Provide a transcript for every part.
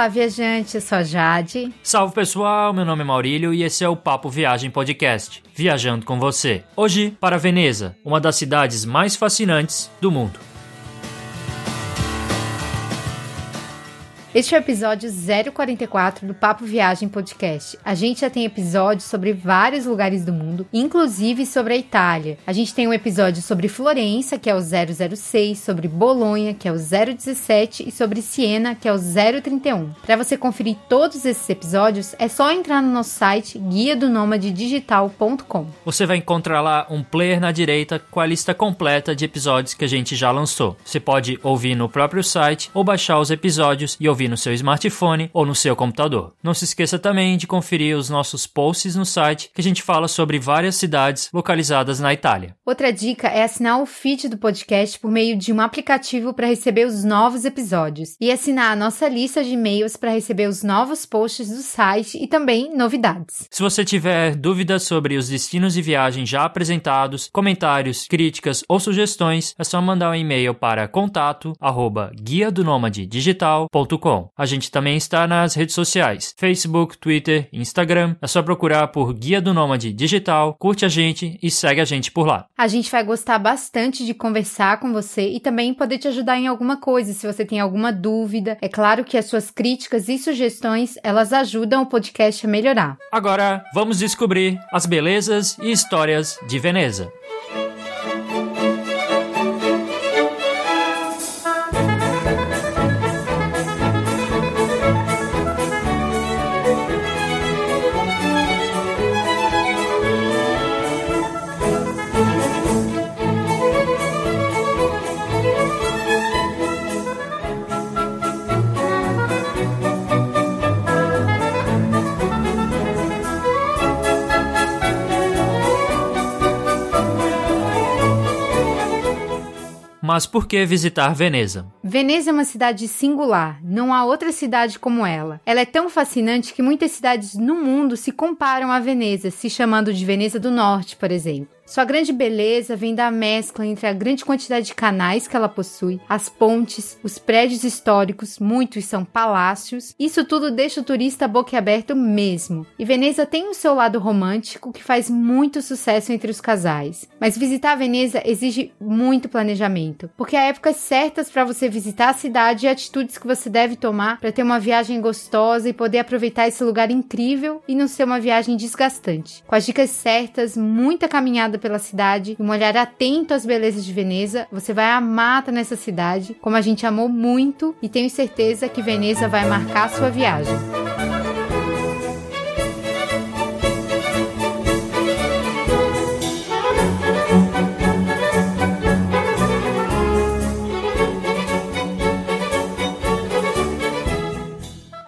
Olá, viajante, sou a Jade. Salve pessoal, meu nome é Maurílio e esse é o Papo Viagem Podcast, viajando com você. Hoje para Veneza, uma das cidades mais fascinantes do mundo. Este é o episódio 044 do Papo Viagem Podcast. A gente já tem episódios sobre vários lugares do mundo, inclusive sobre a Itália. A gente tem um episódio sobre Florença, que é o 006, sobre Bolonha, que é o 017 e sobre Siena, que é o 031. Para você conferir todos esses episódios, é só entrar no nosso site guia do digital.com. Você vai encontrar lá um player na direita com a lista completa de episódios que a gente já lançou. Você pode ouvir no próprio site ou baixar os episódios e ouvir ouvir no seu smartphone ou no seu computador. Não se esqueça também de conferir os nossos posts no site, que a gente fala sobre várias cidades localizadas na Itália. Outra dica é assinar o feed do podcast por meio de um aplicativo para receber os novos episódios e assinar a nossa lista de e-mails para receber os novos posts do site e também novidades. Se você tiver dúvidas sobre os destinos de viagem já apresentados, comentários, críticas ou sugestões, é só mandar um e-mail para contato arroba guia do digital.com a gente também está nas redes sociais: Facebook, Twitter, Instagram. É só procurar por Guia do Nômade Digital, curte a gente e segue a gente por lá. A gente vai gostar bastante de conversar com você e também poder te ajudar em alguma coisa, se você tem alguma dúvida. É claro que as suas críticas e sugestões, elas ajudam o podcast a melhorar. Agora, vamos descobrir as belezas e histórias de Veneza. Mas por que visitar Veneza? Veneza é uma cidade singular, não há outra cidade como ela. Ela é tão fascinante que muitas cidades no mundo se comparam a Veneza, se chamando de Veneza do Norte, por exemplo. Sua grande beleza vem da mescla entre a grande quantidade de canais que ela possui, as pontes, os prédios históricos, muitos são palácios. Isso tudo deixa o turista boquiaberto mesmo. E Veneza tem o seu lado romântico que faz muito sucesso entre os casais. Mas visitar Veneza exige muito planejamento, porque há épocas certas para você visitar a cidade e atitudes que você deve tomar para ter uma viagem gostosa e poder aproveitar esse lugar incrível e não ser uma viagem desgastante. Com as dicas certas, muita caminhada pela cidade e um olhar atento às belezas de Veneza, você vai amar estar nessa cidade, como a gente amou muito e tenho certeza que Veneza vai marcar sua viagem.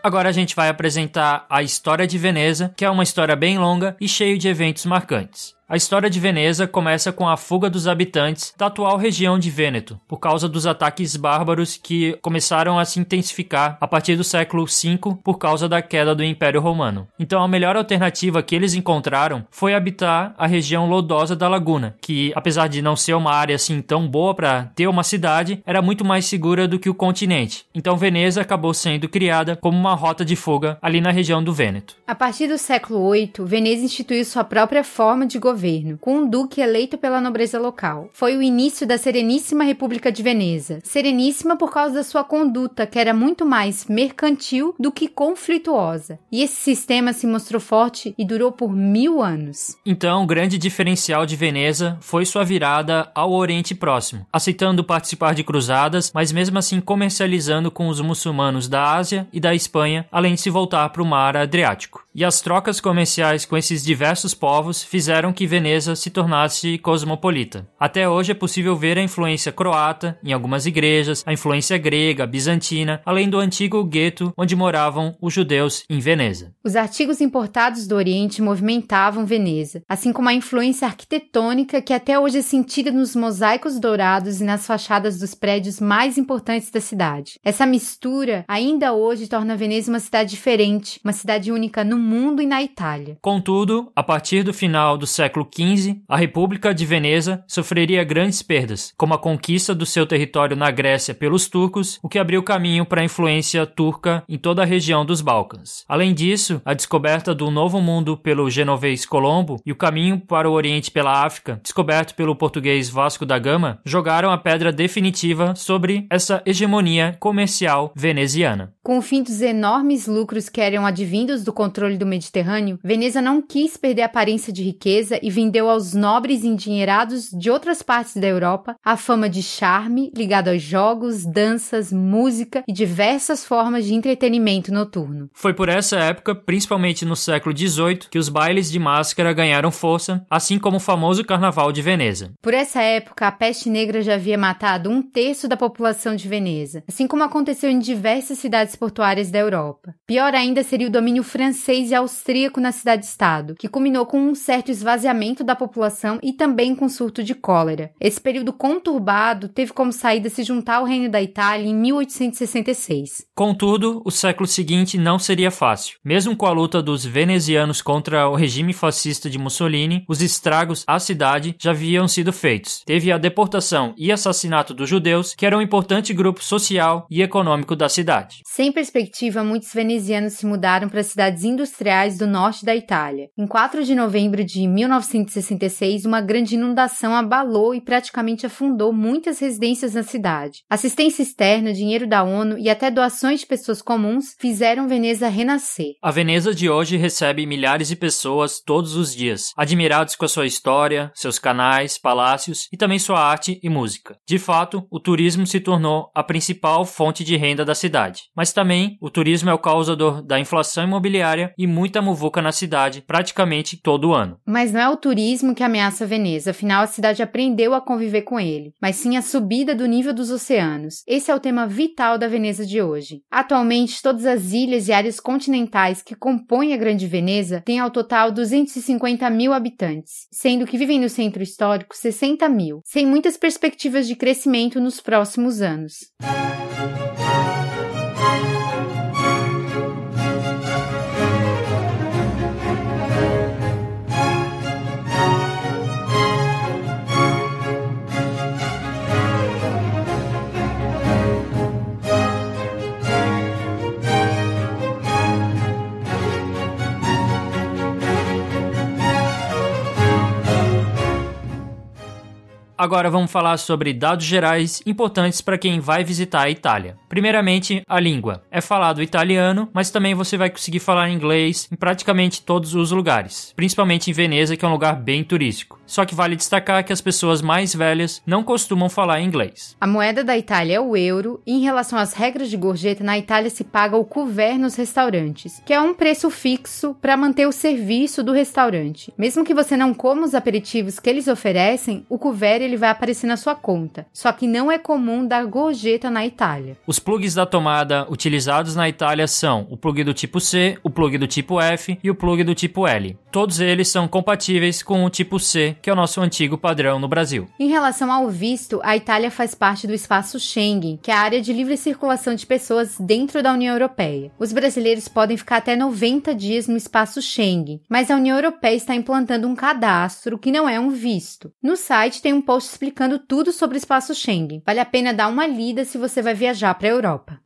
Agora a gente vai apresentar a história de Veneza, que é uma história bem longa e cheia de eventos marcantes. A história de Veneza começa com a fuga dos habitantes da atual região de Vêneto, por causa dos ataques bárbaros que começaram a se intensificar a partir do século V por causa da queda do Império Romano. Então a melhor alternativa que eles encontraram foi habitar a região lodosa da Laguna, que apesar de não ser uma área assim tão boa para ter uma cidade, era muito mais segura do que o continente. Então Veneza acabou sendo criada como uma rota de fuga ali na região do Vêneto. A partir do século VIII, Veneza instituiu sua própria forma de governo governo, com um duque eleito pela nobreza local. Foi o início da Sereníssima República de Veneza. Sereníssima por causa da sua conduta, que era muito mais mercantil do que conflituosa. E esse sistema se mostrou forte e durou por mil anos. Então, o grande diferencial de Veneza foi sua virada ao Oriente Próximo, aceitando participar de cruzadas, mas mesmo assim comercializando com os muçulmanos da Ásia e da Espanha, além de se voltar para o mar Adriático. E as trocas comerciais com esses diversos povos fizeram que Veneza se tornasse cosmopolita. Até hoje é possível ver a influência croata em algumas igrejas, a influência grega, bizantina, além do antigo gueto onde moravam os judeus em Veneza. Os artigos importados do Oriente movimentavam Veneza, assim como a influência arquitetônica que até hoje é sentida nos mosaicos dourados e nas fachadas dos prédios mais importantes da cidade. Essa mistura ainda hoje torna Veneza uma cidade diferente, uma cidade única no mundo e na Itália. Contudo, a partir do final do século XV, a República de Veneza sofreria grandes perdas, como a conquista do seu território na Grécia pelos turcos, o que abriu caminho para a influência turca em toda a região dos Balcãs. Além disso, a descoberta do Novo Mundo pelo genovês Colombo e o caminho para o Oriente pela África, descoberto pelo português Vasco da Gama, jogaram a pedra definitiva sobre essa hegemonia comercial veneziana. Com o fim dos enormes lucros que eram advindos do controle do Mediterrâneo, Veneza não quis perder a aparência de riqueza e vendeu aos nobres endinheirados de outras partes da Europa a fama de charme ligado a jogos, danças, música e diversas formas de entretenimento noturno. Foi por essa época, principalmente no século XVIII, que os bailes de máscara ganharam força, assim como o famoso Carnaval de Veneza. Por essa época, a peste negra já havia matado um terço da população de Veneza, assim como aconteceu em diversas cidades portuárias da Europa. Pior ainda seria o domínio francês e austríaco na cidade-estado, que culminou com um certo esvaziamento da população e também com surto de cólera. Esse período conturbado teve como saída se juntar ao reino da Itália em 1866. Contudo, o século seguinte não seria fácil. Mesmo com a luta dos venezianos contra o regime fascista de Mussolini, os estragos à cidade já haviam sido feitos. Teve a deportação e assassinato dos judeus, que era um importante grupo social e econômico da cidade. Sem perspectiva, muitos venezianos se mudaram para cidades industriais do norte da Itália. Em 4 de novembro de 1966, uma grande inundação abalou e praticamente afundou muitas residências na cidade. Assistência externa, dinheiro da ONU e até doações de pessoas comuns fizeram Veneza renascer. A Veneza de hoje recebe milhares de pessoas todos os dias, admirados com a sua história, seus canais, palácios e também sua arte e música. De fato, o turismo se tornou a principal fonte de renda da cidade. Mas também o turismo é o causador da inflação imobiliária e muita muvuca na cidade praticamente todo ano. Mas não é o turismo que ameaça Veneza, afinal a cidade aprendeu a conviver com ele, mas sim a subida do nível dos oceanos. Esse é o tema vital da Veneza de hoje. Atualmente, todas as ilhas e áreas continentais que compõem a Grande Veneza têm ao total 250 mil habitantes, sendo que vivem no centro histórico 60 mil, sem muitas perspectivas de crescimento nos próximos anos. Agora vamos falar sobre dados gerais importantes para quem vai visitar a Itália. Primeiramente, a língua. É falado italiano, mas também você vai conseguir falar inglês em praticamente todos os lugares, principalmente em Veneza, que é um lugar bem turístico. Só que vale destacar que as pessoas mais velhas não costumam falar inglês. A moeda da Itália é o euro, e em relação às regras de gorjeta, na Itália se paga o couvert nos restaurantes, que é um preço fixo para manter o serviço do restaurante. Mesmo que você não coma os aperitivos que eles oferecem, o couvert ele vai aparecer na sua conta. Só que não é comum dar gorjeta na Itália. Os plugs da tomada utilizados na Itália são o plug do tipo C, o plug do tipo F e o plug do tipo L. Todos eles são compatíveis com o tipo C, que é o nosso antigo padrão no Brasil. Em relação ao visto, a Itália faz parte do espaço Schengen, que é a área de livre circulação de pessoas dentro da União Europeia. Os brasileiros podem ficar até 90 dias no espaço Schengen, mas a União Europeia está implantando um cadastro que não é um visto. No site tem um post explicando tudo sobre o espaço Schengen. Vale a pena dar uma lida se você vai viajar para a Europa.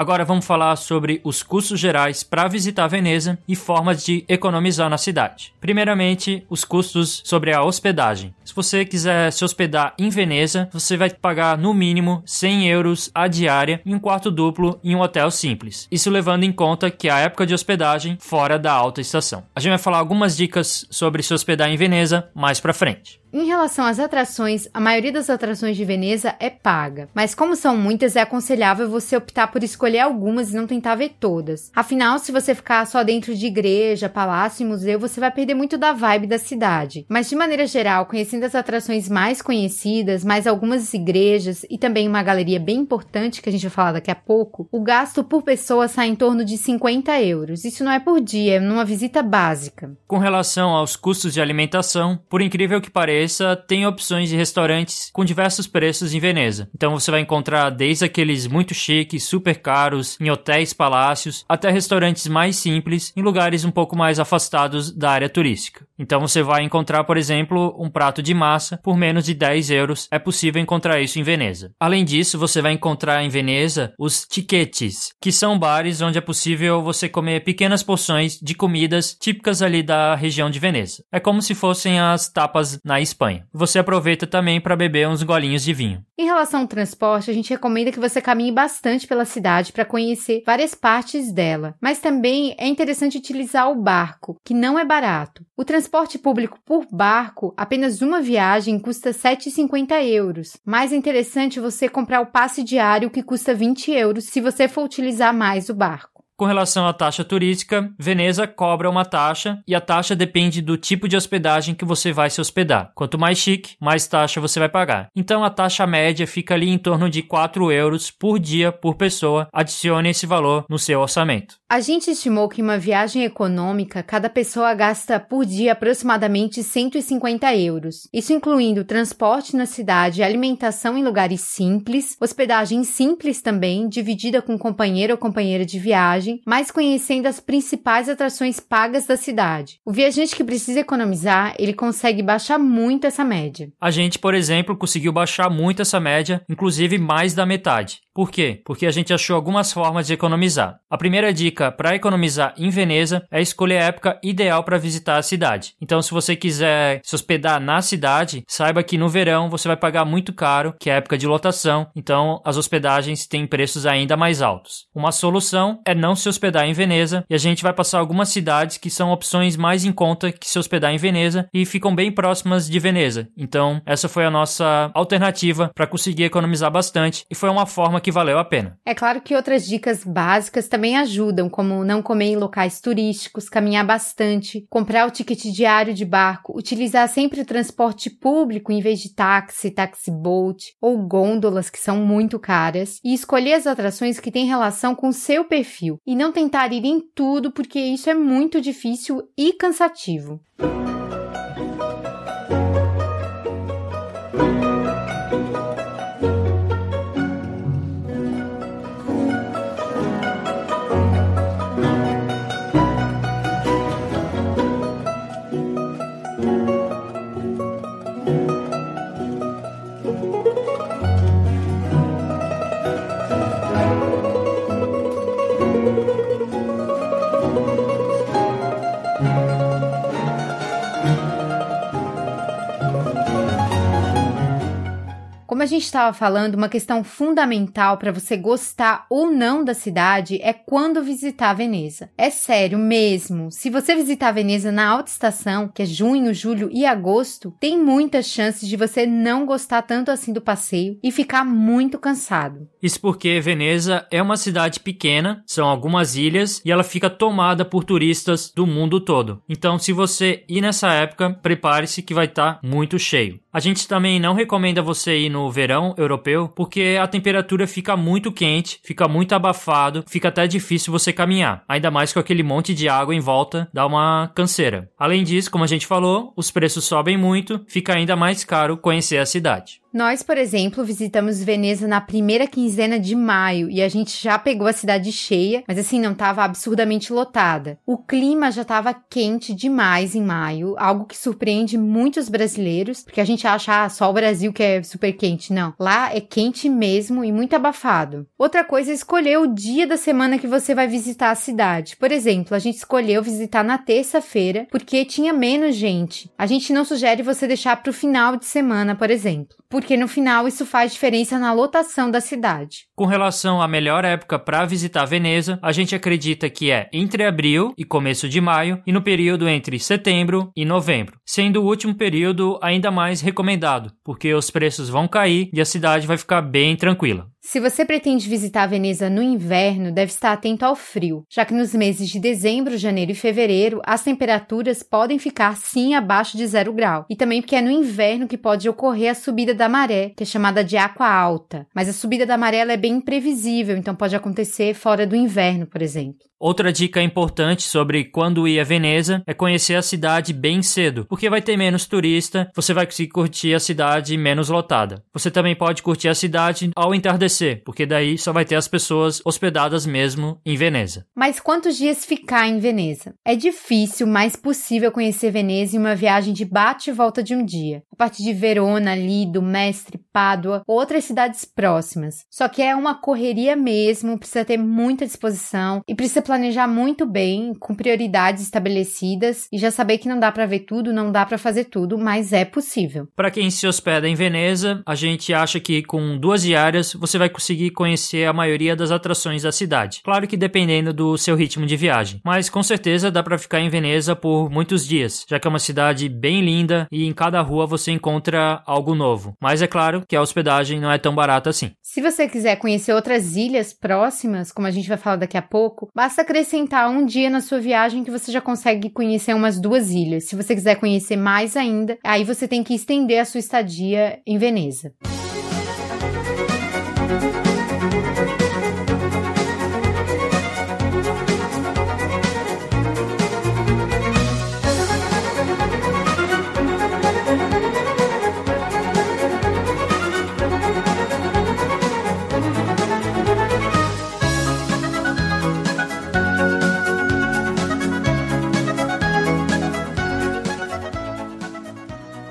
Agora vamos falar sobre os custos gerais para visitar Veneza e formas de economizar na cidade. Primeiramente, os custos sobre a hospedagem. Se você quiser se hospedar em Veneza, você vai pagar no mínimo 100 euros a diária em um quarto duplo em um hotel simples. Isso levando em conta que a época de hospedagem fora da alta estação. A gente vai falar algumas dicas sobre se hospedar em Veneza mais para frente. Em relação às atrações, a maioria das atrações de Veneza é paga, mas como são muitas, é aconselhável você optar por escolher algumas e não tentar ver todas. Afinal, se você ficar só dentro de igreja, palácio e museu, você vai perder muito da vibe da cidade. Mas de maneira geral, conhecendo as atrações mais conhecidas, mais algumas igrejas e também uma galeria bem importante que a gente vai falar daqui a pouco, o gasto por pessoa sai em torno de 50 euros. Isso não é por dia, é numa visita básica. Com relação aos custos de alimentação, por incrível que pareça, tem opções de restaurantes com diversos preços em Veneza. Então você vai encontrar desde aqueles muito chiques, super caros, em hotéis, palácios, até restaurantes mais simples em lugares um pouco mais afastados da área turística. Então você vai encontrar, por exemplo, um prato de massa por menos de 10 euros. É possível encontrar isso em Veneza. Além disso, você vai encontrar em Veneza os tiquetes, que são bares onde é possível você comer pequenas porções de comidas típicas ali da região de Veneza. É como se fossem as tapas na Espanha. Você aproveita também para beber uns golinhos de vinho. Em relação ao transporte, a gente recomenda que você caminhe bastante pela cidade para conhecer várias partes dela, mas também é interessante utilizar o barco, que não é barato. O transporte público por barco, apenas uma viagem custa 7,50 euros. Mais interessante você comprar o passe diário que custa 20 euros se você for utilizar mais o barco. Com relação à taxa turística, Veneza cobra uma taxa e a taxa depende do tipo de hospedagem que você vai se hospedar. Quanto mais chique, mais taxa você vai pagar. Então a taxa média fica ali em torno de 4 euros por dia por pessoa. Adicione esse valor no seu orçamento. A gente estimou que em uma viagem econômica, cada pessoa gasta por dia aproximadamente 150 euros. Isso incluindo transporte na cidade, alimentação em lugares simples, hospedagem simples também, dividida com companheiro ou companheira de viagem, mas conhecendo as principais atrações pagas da cidade. O viajante que precisa economizar, ele consegue baixar muito essa média. A gente, por exemplo, conseguiu baixar muito essa média, inclusive mais da metade. Por quê? Porque a gente achou algumas formas de economizar. A primeira dica para economizar em Veneza é escolher a época ideal para visitar a cidade. Então, se você quiser se hospedar na cidade, saiba que no verão você vai pagar muito caro, que é a época de lotação. Então, as hospedagens têm preços ainda mais altos. Uma solução é não se hospedar em Veneza e a gente vai passar algumas cidades que são opções mais em conta que se hospedar em Veneza e ficam bem próximas de Veneza. Então, essa foi a nossa alternativa para conseguir economizar bastante e foi uma forma que valeu a pena. É claro que outras dicas básicas também ajudam, como não comer em locais turísticos, caminhar bastante, comprar o ticket diário de barco, utilizar sempre o transporte público em vez de táxi, taxi boat ou gôndolas que são muito caras e escolher as atrações que têm relação com seu perfil e não tentar ir em tudo porque isso é muito difícil e cansativo. Como a gente estava falando, uma questão fundamental para você gostar ou não da cidade é quando visitar Veneza. É sério mesmo. Se você visitar Veneza na alta estação, que é junho, julho e agosto, tem muitas chances de você não gostar tanto assim do passeio e ficar muito cansado. Isso porque Veneza é uma cidade pequena, são algumas ilhas e ela fica tomada por turistas do mundo todo. Então, se você ir nessa época, prepare-se que vai estar tá muito cheio. A gente também não recomenda você ir no verão europeu porque a temperatura fica muito quente, fica muito abafado, fica até difícil você caminhar. Ainda mais com aquele monte de água em volta, dá uma canseira. Além disso, como a gente falou, os preços sobem muito, fica ainda mais caro conhecer a cidade. Nós, por exemplo, visitamos Veneza na primeira quinzena de maio e a gente já pegou a cidade cheia, mas assim, não estava absurdamente lotada. O clima já estava quente demais em maio, algo que surpreende muitos brasileiros, porque a gente acha ah, só o Brasil que é super quente. Não, lá é quente mesmo e muito abafado. Outra coisa é escolher o dia da semana que você vai visitar a cidade. Por exemplo, a gente escolheu visitar na terça-feira porque tinha menos gente. A gente não sugere você deixar para o final de semana, por exemplo. Porque no final isso faz diferença na lotação da cidade. Com relação à melhor época para visitar Veneza, a gente acredita que é entre abril e começo de maio e no período entre setembro e novembro, sendo o último período ainda mais recomendado, porque os preços vão cair e a cidade vai ficar bem tranquila. Se você pretende visitar Veneza no inverno, deve estar atento ao frio, já que nos meses de dezembro, janeiro e fevereiro, as temperaturas podem ficar sim abaixo de zero grau. E também porque é no inverno que pode ocorrer a subida da maré, que é chamada de água alta. Mas a subida da maré é bem imprevisível, então pode acontecer fora do inverno, por exemplo. Outra dica importante sobre quando ir a Veneza é conhecer a cidade bem cedo, porque vai ter menos turista, você vai conseguir curtir a cidade menos lotada. Você também pode curtir a cidade ao entardecer, porque daí só vai ter as pessoas hospedadas mesmo em Veneza. Mas quantos dias ficar em Veneza? É difícil, mas possível conhecer Veneza em uma viagem de bate e volta de um dia. A partir de Verona, Lido, Mestre, Pádua, outras cidades próximas. Só que é uma correria mesmo, precisa ter muita disposição e precisa planejar muito bem, com prioridades estabelecidas e já saber que não dá para ver tudo, não dá para fazer tudo, mas é possível. Para quem se hospeda em Veneza, a gente acha que com duas diárias você vai conseguir conhecer a maioria das atrações da cidade. Claro que dependendo do seu ritmo de viagem, mas com certeza dá para ficar em Veneza por muitos dias, já que é uma cidade bem linda e em cada rua você encontra algo novo. Mas é claro que a hospedagem não é tão barata assim. Se você quiser conhecer outras ilhas próximas, como a gente vai falar daqui a pouco, basta acrescentar um dia na sua viagem que você já consegue conhecer umas duas ilhas. Se você quiser conhecer mais ainda, aí você tem que estender a sua estadia em Veneza.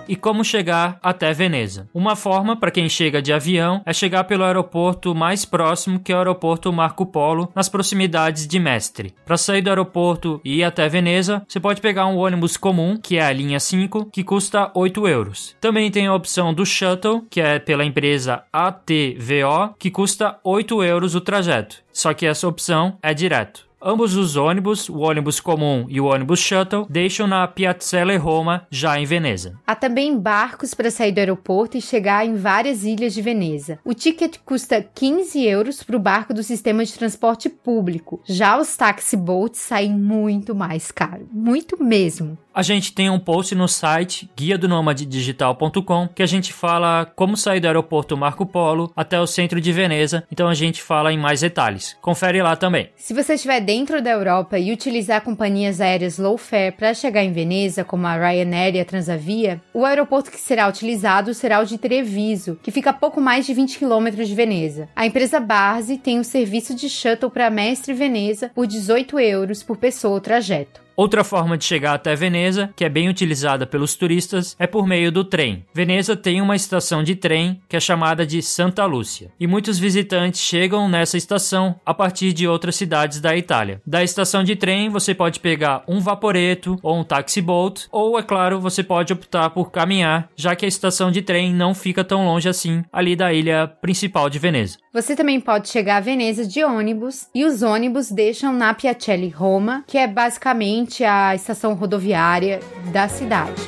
E como chegar até Veneza. Uma forma para quem chega de avião é chegar pelo aeroporto mais próximo, que é o aeroporto Marco Polo, nas proximidades de Mestre. Para sair do aeroporto e ir até Veneza, você pode pegar um ônibus comum, que é a linha 5, que custa 8 euros. Também tem a opção do shuttle, que é pela empresa ATVO, que custa 8 euros o trajeto. Só que essa opção é direto. Ambos os ônibus, o ônibus comum e o ônibus shuttle, deixam na Piazzale Roma, já em Veneza. Há também barcos para sair do aeroporto e chegar em várias ilhas de Veneza. O ticket custa 15 euros para o barco do sistema de transporte público. Já os taxi boats saem muito mais caro, muito mesmo. A gente tem um post no site guia do digital.com que a gente fala como sair do aeroporto Marco Polo até o centro de Veneza, então a gente fala em mais detalhes. Confere lá também. Se você estiver dentro da Europa e utilizar companhias aéreas low fare para chegar em Veneza, como a Ryanair e a Transavia, o aeroporto que será utilizado será o de Treviso, que fica a pouco mais de 20 quilômetros de Veneza. A empresa Barzi tem o serviço de shuttle para Mestre Veneza por 18 euros por pessoa o trajeto. Outra forma de chegar até Veneza, que é bem utilizada pelos turistas, é por meio do trem. Veneza tem uma estação de trem que é chamada de Santa Lúcia, e muitos visitantes chegam nessa estação a partir de outras cidades da Itália. Da estação de trem, você pode pegar um vaporeto ou um taxi boat, ou é claro, você pode optar por caminhar, já que a estação de trem não fica tão longe assim ali da ilha principal de Veneza. Você também pode chegar a Veneza de ônibus, e os ônibus deixam na Piacelli Roma, que é basicamente frente à estação rodoviária da cidade.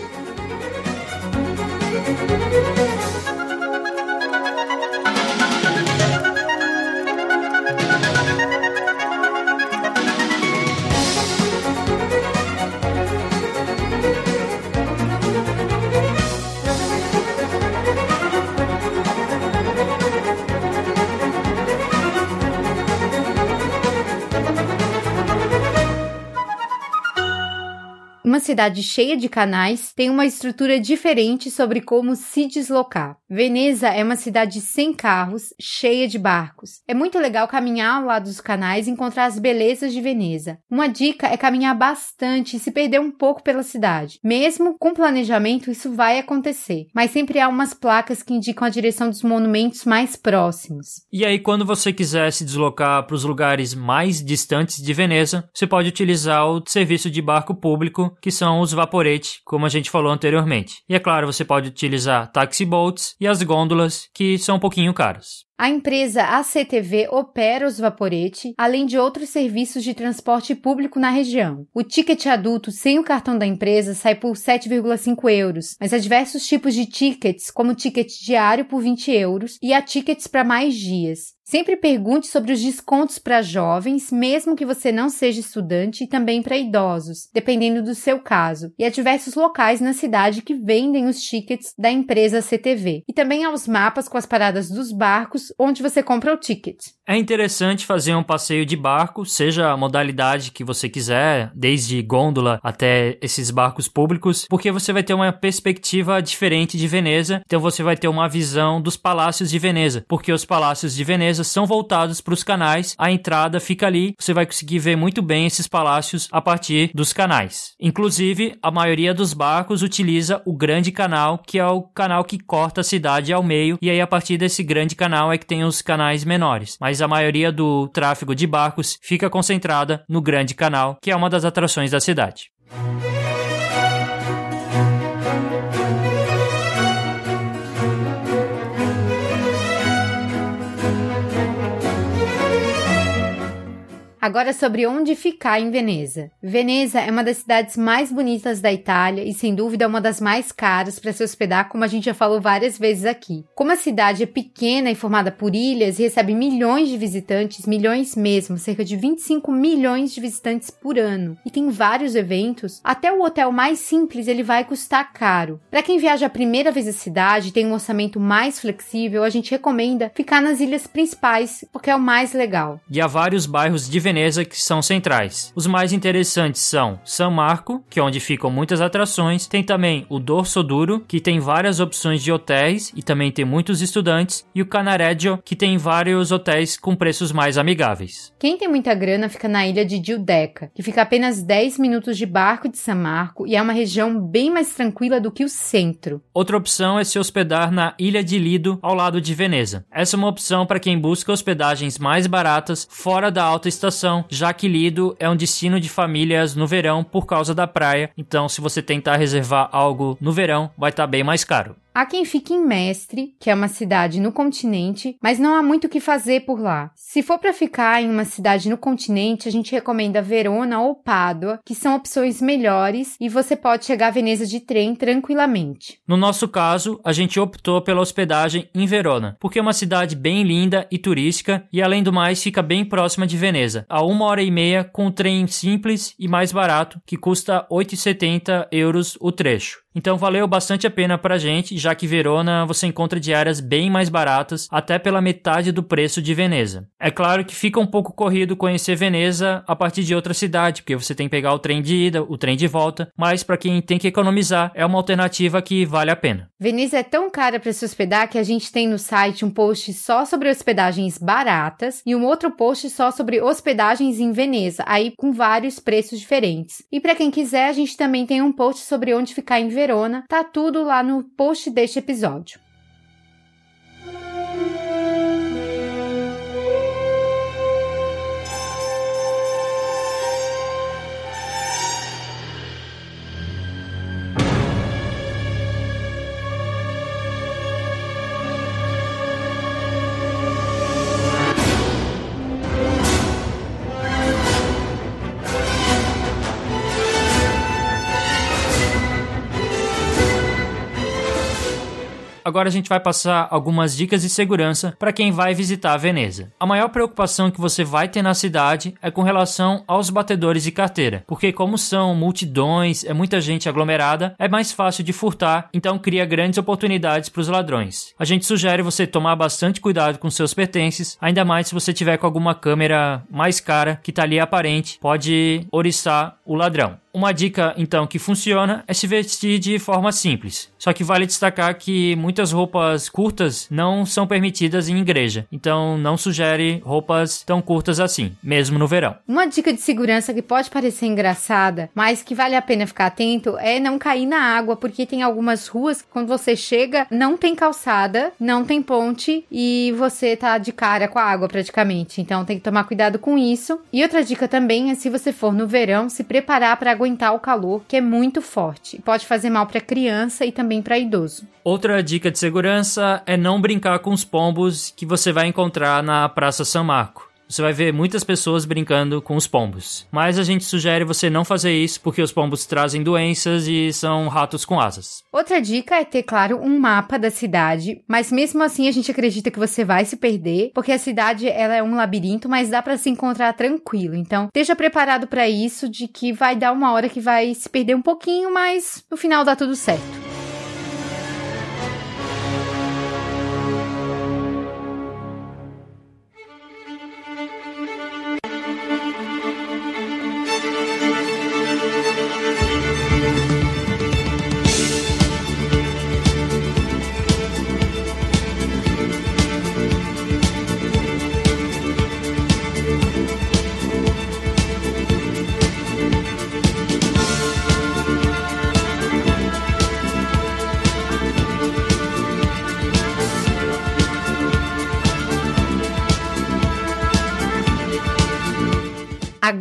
Uma cidade cheia de canais tem uma estrutura diferente sobre como se deslocar. Veneza é uma cidade sem carros, cheia de barcos. É muito legal caminhar ao lado dos canais e encontrar as belezas de Veneza. Uma dica é caminhar bastante e se perder um pouco pela cidade. Mesmo com planejamento, isso vai acontecer, mas sempre há umas placas que indicam a direção dos monumentos mais próximos. E aí, quando você quiser se deslocar para os lugares mais distantes de Veneza, você pode utilizar o serviço de barco público que são os vaporetes, como a gente falou anteriormente. E é claro, você pode utilizar taxi boats e as gôndolas, que são um pouquinho caras. A empresa ACTV opera os Vaporete, além de outros serviços de transporte público na região. O ticket adulto sem o cartão da empresa sai por 7,5 euros, mas há diversos tipos de tickets, como o ticket diário por 20 euros e há tickets para mais dias. Sempre pergunte sobre os descontos para jovens, mesmo que você não seja estudante, e também para idosos, dependendo do seu caso. E há diversos locais na cidade que vendem os tickets da empresa CTV. E também há os mapas com as paradas dos barcos onde você compra o ticket. É interessante fazer um passeio de barco, seja a modalidade que você quiser, desde gôndola até esses barcos públicos, porque você vai ter uma perspectiva diferente de Veneza, então você vai ter uma visão dos palácios de Veneza, porque os palácios de Veneza são voltados para os canais, a entrada fica ali, você vai conseguir ver muito bem esses palácios a partir dos canais. Inclusive, a maioria dos barcos utiliza o grande canal, que é o canal que corta a cidade ao meio, e aí a partir desse grande canal é que tem os canais menores. Mas a maioria do tráfego de barcos fica concentrada no grande canal, que é uma das atrações da cidade. Agora sobre onde ficar em Veneza. Veneza é uma das cidades mais bonitas da Itália e sem dúvida uma das mais caras para se hospedar, como a gente já falou várias vezes aqui. Como a cidade é pequena e formada por ilhas e recebe milhões de visitantes, milhões mesmo, cerca de 25 milhões de visitantes por ano, e tem vários eventos, até o hotel mais simples ele vai custar caro. Para quem viaja a primeira vez à cidade e tem um orçamento mais flexível, a gente recomenda ficar nas ilhas principais, porque é o mais legal. E há vários bairros de Veneza que são centrais. Os mais interessantes são San Marco, que é onde ficam muitas atrações, tem também o Dorso Duro, que tem várias opções de hotéis e também tem muitos estudantes, e o Canareggio, que tem vários hotéis com preços mais amigáveis. Quem tem muita grana fica na ilha de Giudecca, que fica apenas 10 minutos de barco de San Marco e é uma região bem mais tranquila do que o centro. Outra opção é se hospedar na Ilha de Lido, ao lado de Veneza. Essa é uma opção para quem busca hospedagens mais baratas fora da alta estação já que Lido é um destino de famílias no verão por causa da praia. Então, se você tentar reservar algo no verão, vai estar tá bem mais caro. Há quem fique em Mestre, que é uma cidade no continente, mas não há muito o que fazer por lá. Se for para ficar em uma cidade no continente, a gente recomenda Verona ou Pádua, que são opções melhores e você pode chegar a Veneza de trem tranquilamente. No nosso caso, a gente optou pela hospedagem em Verona, porque é uma cidade bem linda e turística e além do mais fica bem próxima de Veneza, a uma hora e meia com um trem simples e mais barato, que custa 8,70 euros o trecho. Então valeu bastante a pena pra gente, já que Verona você encontra diárias bem mais baratas, até pela metade do preço de Veneza. É claro que fica um pouco corrido conhecer Veneza a partir de outra cidade, porque você tem que pegar o trem de ida, o trem de volta, mas para quem tem que economizar, é uma alternativa que vale a pena. Veneza é tão cara para se hospedar que a gente tem no site um post só sobre hospedagens baratas e um outro post só sobre hospedagens em Veneza, aí com vários preços diferentes. E para quem quiser, a gente também tem um post sobre onde ficar em Verona, tá tudo lá no post deste episódio. Agora a gente vai passar algumas dicas de segurança para quem vai visitar Veneza. A maior preocupação que você vai ter na cidade é com relação aos batedores de carteira, porque como são multidões, é muita gente aglomerada, é mais fácil de furtar, então cria grandes oportunidades para os ladrões. A gente sugere você tomar bastante cuidado com seus pertences, ainda mais se você tiver com alguma câmera mais cara que está ali aparente, pode oriçar o ladrão. Uma dica então que funciona é se vestir de forma simples. Só que vale destacar que muitas muitas roupas curtas não são permitidas em igreja. Então não sugere roupas tão curtas assim, mesmo no verão. Uma dica de segurança que pode parecer engraçada, mas que vale a pena ficar atento é não cair na água, porque tem algumas ruas que quando você chega não tem calçada, não tem ponte e você tá de cara com a água praticamente. Então tem que tomar cuidado com isso. E outra dica também é se você for no verão, se preparar para aguentar o calor, que é muito forte. Pode fazer mal para criança e também para idoso. Outra dica de segurança é não brincar com os pombos que você vai encontrar na Praça São Marco você vai ver muitas pessoas brincando com os pombos. Mas a gente sugere você não fazer isso porque os pombos trazem doenças e são ratos com asas. Outra dica é ter, claro, um mapa da cidade, mas mesmo assim a gente acredita que você vai se perder, porque a cidade ela é um labirinto, mas dá para se encontrar tranquilo. Então, esteja preparado para isso de que vai dar uma hora que vai se perder um pouquinho, mas no final dá tudo certo.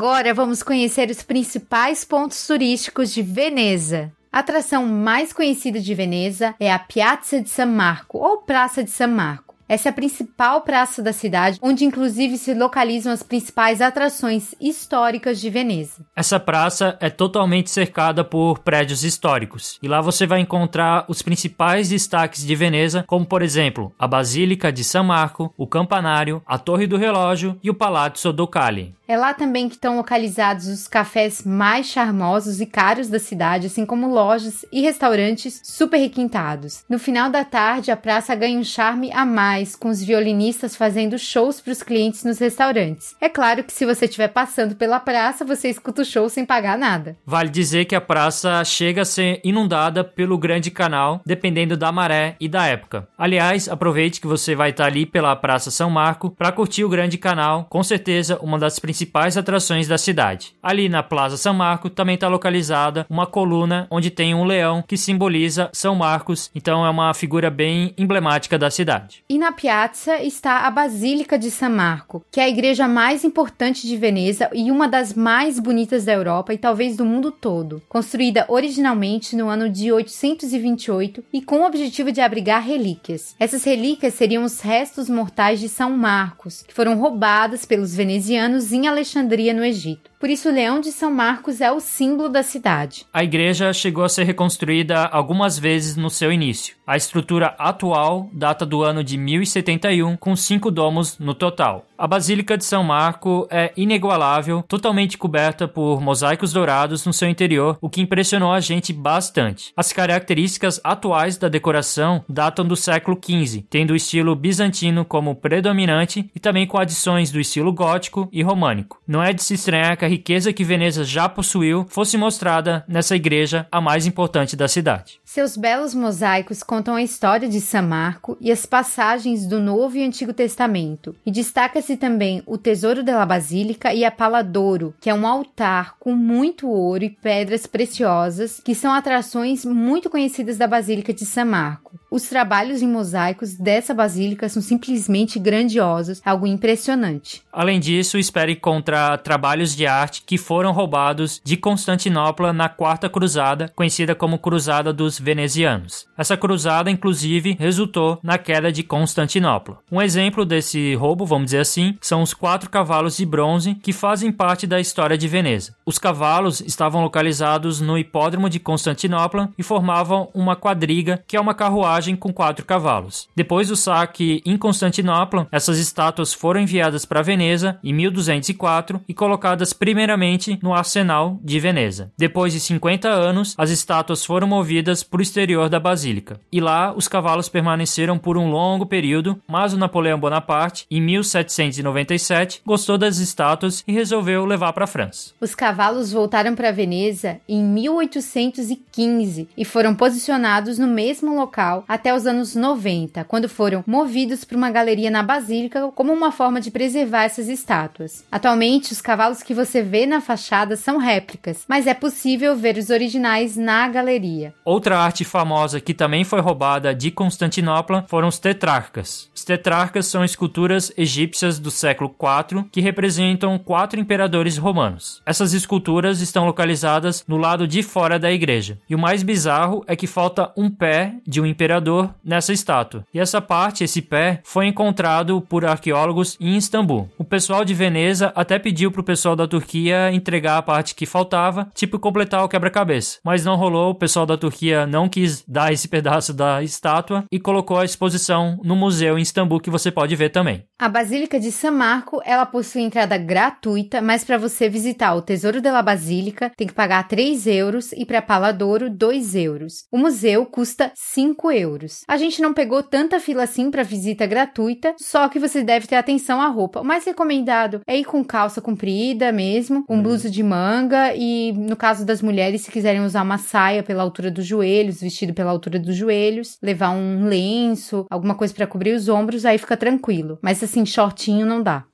Agora vamos conhecer os principais pontos turísticos de Veneza. A atração mais conhecida de Veneza é a Piazza de San Marco ou Praça de San Marco. Essa é a principal praça da cidade, onde inclusive se localizam as principais atrações históricas de Veneza. Essa praça é totalmente cercada por prédios históricos, e lá você vai encontrar os principais destaques de Veneza, como por exemplo, a Basílica de San Marco, o Campanário, a Torre do Relógio e o Palazzo Doccali. É lá também que estão localizados os cafés mais charmosos e caros da cidade, assim como lojas e restaurantes super requintados. No final da tarde, a praça ganha um charme a mais, com os violinistas fazendo shows para os clientes nos restaurantes. É claro que se você estiver passando pela praça, você escuta o show sem pagar nada. Vale dizer que a praça chega a ser inundada pelo Grande Canal, dependendo da maré e da época. Aliás, aproveite que você vai estar ali pela Praça São Marco para curtir o Grande Canal, com certeza uma das principais principais atrações da cidade. Ali na Plaza São Marco também está localizada uma coluna onde tem um leão que simboliza São Marcos, então é uma figura bem emblemática da cidade. E na piazza está a Basílica de São Marco, que é a igreja mais importante de Veneza e uma das mais bonitas da Europa e talvez do mundo todo. Construída originalmente no ano de 828 e com o objetivo de abrigar relíquias. Essas relíquias seriam os restos mortais de São Marcos, que foram roubadas pelos venezianos em Alexandria, no Egito. Por isso, o Leão de São Marcos é o símbolo da cidade. A igreja chegou a ser reconstruída algumas vezes no seu início. A estrutura atual data do ano de 1071, com cinco domos no total. A Basílica de São Marco é inigualável, totalmente coberta por mosaicos dourados no seu interior, o que impressionou a gente bastante. As características atuais da decoração datam do século XV, tendo o estilo bizantino como predominante e também com adições do estilo gótico e românico. Não é de se estranhar que a riqueza que Veneza já possuiu fosse mostrada nessa igreja, a mais importante da cidade. Seus belos mosaicos contam a história de São Marco e as passagens do Novo e Antigo Testamento, e destaca-se também o Tesouro da Basílica e a Paladouro, que é um altar com muito ouro e pedras preciosas, que são atrações muito conhecidas da Basílica de São Marco. Os trabalhos em mosaicos dessa basílica são simplesmente grandiosos, algo impressionante. Além disso, espere encontrar trabalhos de arte que foram roubados de Constantinopla na Quarta Cruzada, conhecida como Cruzada dos Venezianos. Essa cruzada, inclusive, resultou na queda de Constantinopla. Um exemplo desse roubo, vamos dizer assim, são os quatro cavalos de bronze que fazem parte da história de Veneza. Os cavalos estavam localizados no hipódromo de Constantinopla e formavam uma quadriga, que é uma carruagem carruagem com quatro cavalos. Depois do saque em Constantinopla, essas estátuas foram enviadas para Veneza em 1204 e colocadas primeiramente no arsenal de Veneza. Depois de 50 anos, as estátuas foram movidas para o exterior da basílica. E lá, os cavalos permaneceram por um longo período, mas o Napoleão Bonaparte, em 1797, gostou das estátuas e resolveu levar para a França. Os cavalos voltaram para Veneza em 1815 e foram posicionados no mesmo local até os anos 90, quando foram movidos para uma galeria na Basílica como uma forma de preservar essas estátuas. Atualmente, os cavalos que você vê na fachada são réplicas, mas é possível ver os originais na galeria. Outra arte famosa que também foi roubada de Constantinopla foram os tetrarcas. Os tetrarcas são esculturas egípcias do século IV que representam quatro imperadores romanos. Essas esculturas estão localizadas no lado de fora da igreja. E o mais bizarro é que falta um pé de um imperador nessa estátua. E essa parte, esse pé, foi encontrado por arqueólogos em Istambul. O pessoal de Veneza até pediu pro pessoal da Turquia entregar a parte que faltava, tipo completar o quebra-cabeça. Mas não rolou, o pessoal da Turquia não quis dar esse pedaço da estátua e colocou a exposição no museu em Istambul que você pode ver também. A Basílica de San Marco, ela possui entrada gratuita, mas para você visitar o Tesouro de la Basílica, tem que pagar 3 euros e para Paladouro 2 euros. O museu custa 5 euros. A gente não pegou tanta fila assim para visita gratuita, só que você deve ter atenção à roupa. O mais recomendado é ir com calça comprida mesmo, um blusa de manga e, no caso das mulheres, se quiserem usar uma saia pela altura dos joelhos, vestido pela altura dos joelhos, levar um lenço, alguma coisa para cobrir os ombros, aí fica tranquilo. Mas assim, shortinho não dá.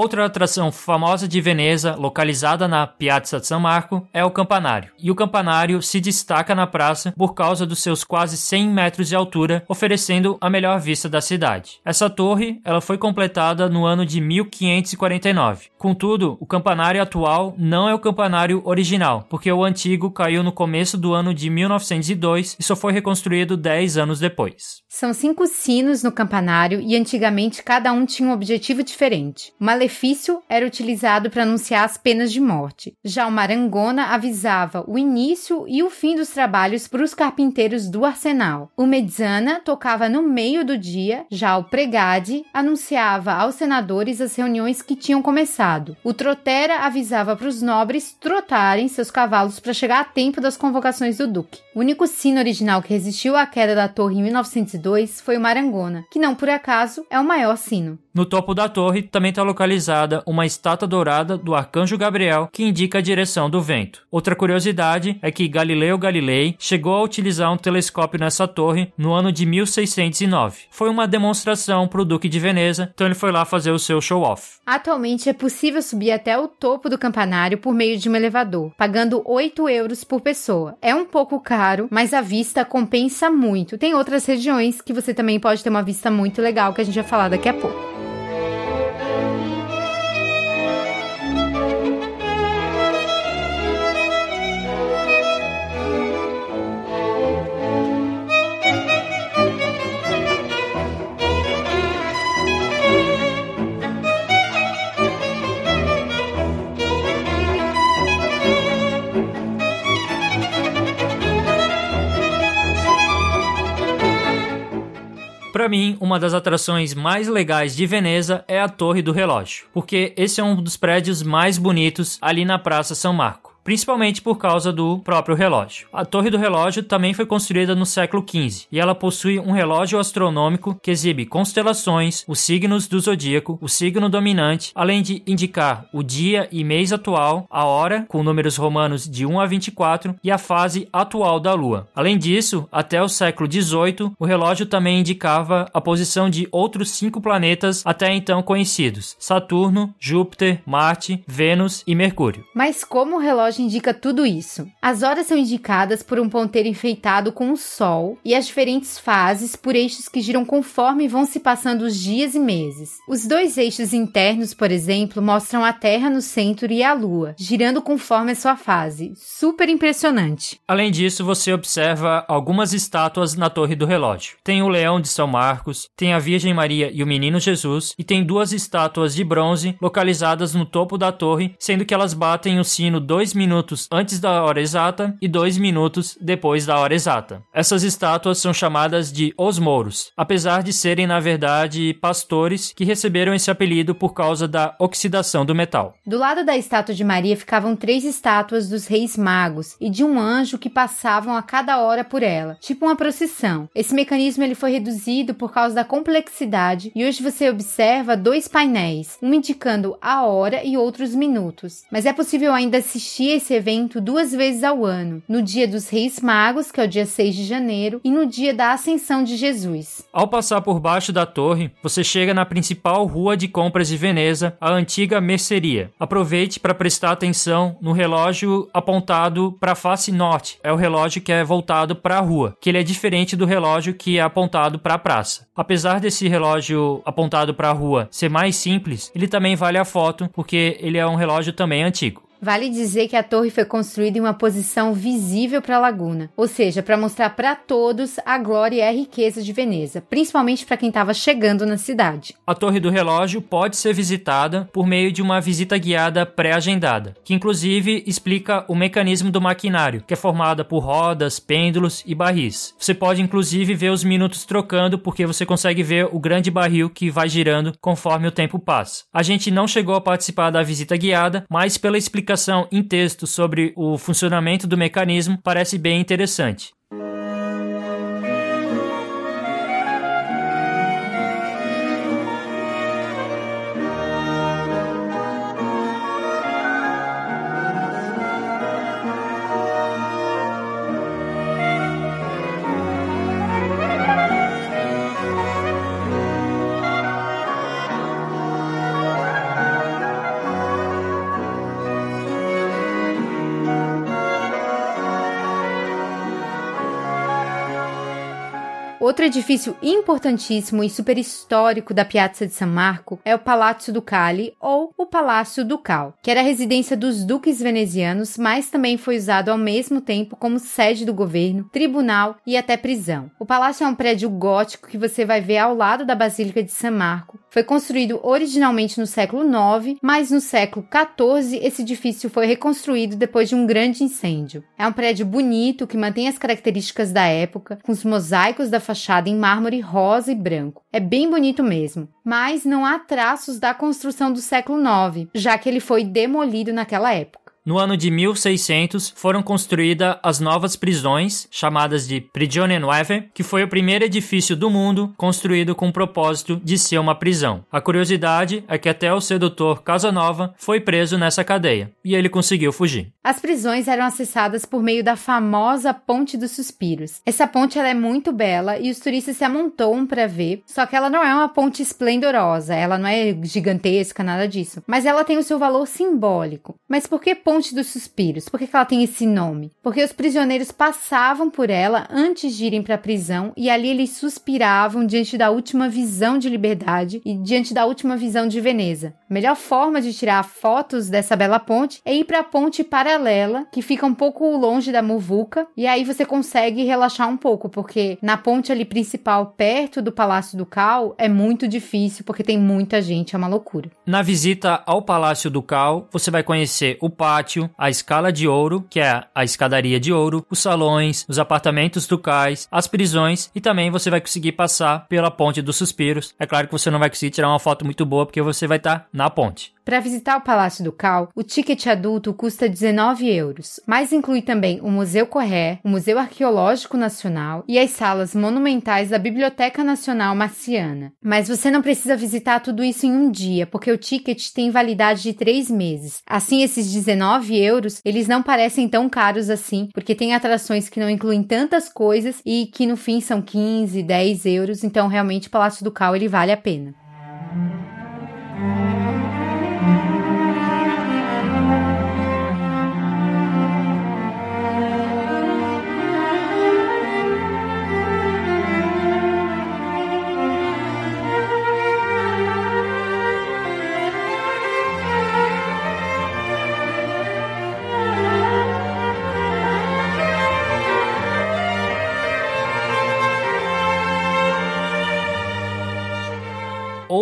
Outra atração famosa de Veneza, localizada na Piazza San Marco, é o campanário. E o campanário se destaca na praça por causa dos seus quase 100 metros de altura, oferecendo a melhor vista da cidade. Essa torre, ela foi completada no ano de 1549. Contudo, o campanário atual não é o campanário original, porque o antigo caiu no começo do ano de 1902 e só foi reconstruído 10 anos depois. São cinco sinos no campanário e antigamente cada um tinha um objetivo diferente. O malefício era utilizado para anunciar as penas de morte. Já o marangona avisava o início e o fim dos trabalhos para os carpinteiros do arsenal. O mezzana tocava no meio do dia, já o pregade anunciava aos senadores as reuniões que tinham começado. O trotera avisava para os nobres trotarem seus cavalos para chegar a tempo das convocações do duque. O único sino original que resistiu à queda da torre em 1902 2002 foi o Marangona, que não por acaso é o maior sino. No topo da torre também está localizada uma estátua dourada do arcanjo Gabriel que indica a direção do vento. Outra curiosidade é que Galileu Galilei chegou a utilizar um telescópio nessa torre no ano de 1609. Foi uma demonstração para o Duque de Veneza, então ele foi lá fazer o seu show-off. Atualmente é possível subir até o topo do campanário por meio de um elevador, pagando 8 euros por pessoa. É um pouco caro, mas a vista compensa muito. Tem outras regiões que você também pode ter uma vista muito legal que a gente vai falar daqui a pouco. Mim, uma das atrações mais legais de Veneza é a Torre do Relógio, porque esse é um dos prédios mais bonitos ali na Praça São Marco principalmente por causa do próprio relógio. A Torre do Relógio também foi construída no século XV e ela possui um relógio astronômico que exibe constelações, os signos do zodíaco, o signo dominante, além de indicar o dia e mês atual, a hora, com números romanos de 1 a 24, e a fase atual da Lua. Além disso, até o século XVIII, o relógio também indicava a posição de outros cinco planetas até então conhecidos: Saturno, Júpiter, Marte, Vênus e Mercúrio. Mas como o relógio relógio indica tudo isso. As horas são indicadas por um ponteiro enfeitado com o Sol e as diferentes fases por eixos que giram conforme vão se passando os dias e meses. Os dois eixos internos, por exemplo, mostram a Terra no centro e a Lua, girando conforme a sua fase. Super impressionante. Além disso, você observa algumas estátuas na Torre do Relógio. Tem o Leão de São Marcos, tem a Virgem Maria e o Menino Jesus, e tem duas estátuas de bronze localizadas no topo da torre, sendo que elas batem o sino dois minutos antes da hora exata e dois minutos depois da hora exata. Essas estátuas são chamadas de os mouros, apesar de serem na verdade pastores que receberam esse apelido por causa da oxidação do metal. Do lado da estátua de Maria ficavam três estátuas dos reis magos e de um anjo que passavam a cada hora por ela, tipo uma procissão. Esse mecanismo ele foi reduzido por causa da complexidade e hoje você observa dois painéis, um indicando a hora e outros minutos. Mas é possível ainda assistir esse evento duas vezes ao ano, no dia dos Reis Magos, que é o dia 6 de janeiro, e no dia da Ascensão de Jesus. Ao passar por baixo da torre, você chega na principal rua de compras de Veneza, a antiga merceria. Aproveite para prestar atenção no relógio apontado para a face norte. É o relógio que é voltado para a rua, que ele é diferente do relógio que é apontado para a praça. Apesar desse relógio apontado para a rua ser mais simples, ele também vale a foto porque ele é um relógio também antigo. Vale dizer que a torre foi construída em uma posição visível para a laguna, ou seja, para mostrar para todos a glória e a riqueza de Veneza, principalmente para quem estava chegando na cidade. A torre do relógio pode ser visitada por meio de uma visita guiada pré-agendada, que inclusive explica o mecanismo do maquinário, que é formada por rodas, pêndulos e barris. Você pode inclusive ver os minutos trocando porque você consegue ver o grande barril que vai girando conforme o tempo passa. A gente não chegou a participar da visita guiada, mas pela explicação explicação em texto sobre o funcionamento do mecanismo parece bem interessante. Outro edifício importantíssimo e super histórico da Piazza de San Marco é o Palácio Ducali ou o Palácio Ducal, que era a residência dos duques venezianos, mas também foi usado ao mesmo tempo como sede do governo, tribunal e até prisão. O palácio é um prédio gótico que você vai ver ao lado da Basílica de San Marco. Foi construído originalmente no século IX, mas no século XIV esse edifício foi reconstruído depois de um grande incêndio. É um prédio bonito que mantém as características da época, com os mosaicos da fachada fachada em mármore rosa e branco. É bem bonito mesmo, mas não há traços da construção do século IX, já que ele foi demolido naquela época. No ano de 1600 foram construídas as novas prisões, chamadas de Prigione Nuove, que foi o primeiro edifício do mundo construído com o propósito de ser uma prisão. A curiosidade é que até o sedutor Casanova foi preso nessa cadeia, e ele conseguiu fugir. As prisões eram acessadas por meio da famosa Ponte dos Suspiros. Essa ponte é muito bela e os turistas se amontoam para ver, só que ela não é uma ponte esplendorosa, ela não é gigantesca, nada disso, mas ela tem o seu valor simbólico. Mas por que Ponte dos Suspiros. Por que, ela tem esse nome? Porque os prisioneiros passavam por ela antes de irem para a prisão e ali eles suspiravam diante da última visão de liberdade e diante da última visão de Veneza. A melhor forma de tirar fotos dessa bela ponte é ir para a ponte paralela, que fica um pouco longe da Muvuca, e aí você consegue relaxar um pouco, porque na ponte ali principal, perto do Palácio Ducal, é muito difícil porque tem muita gente, é uma loucura. Na visita ao Palácio Ducal, você vai conhecer o pátio pátio, a escala de ouro, que é a escadaria de ouro, os salões, os apartamentos ducais, as prisões e também você vai conseguir passar pela Ponte dos Suspiros. É claro que você não vai conseguir tirar uma foto muito boa porque você vai estar tá na ponte. Para visitar o Palácio Ducal, o ticket adulto custa 19 euros, mas inclui também o Museu Corré, o Museu Arqueológico Nacional e as salas monumentais da Biblioteca Nacional Marciana. Mas você não precisa visitar tudo isso em um dia, porque o ticket tem validade de três meses. Assim, esses 19 euros, eles não parecem tão caros assim, porque tem atrações que não incluem tantas coisas e que no fim são 15, 10 euros, então realmente o Palácio Ducal ele vale a pena.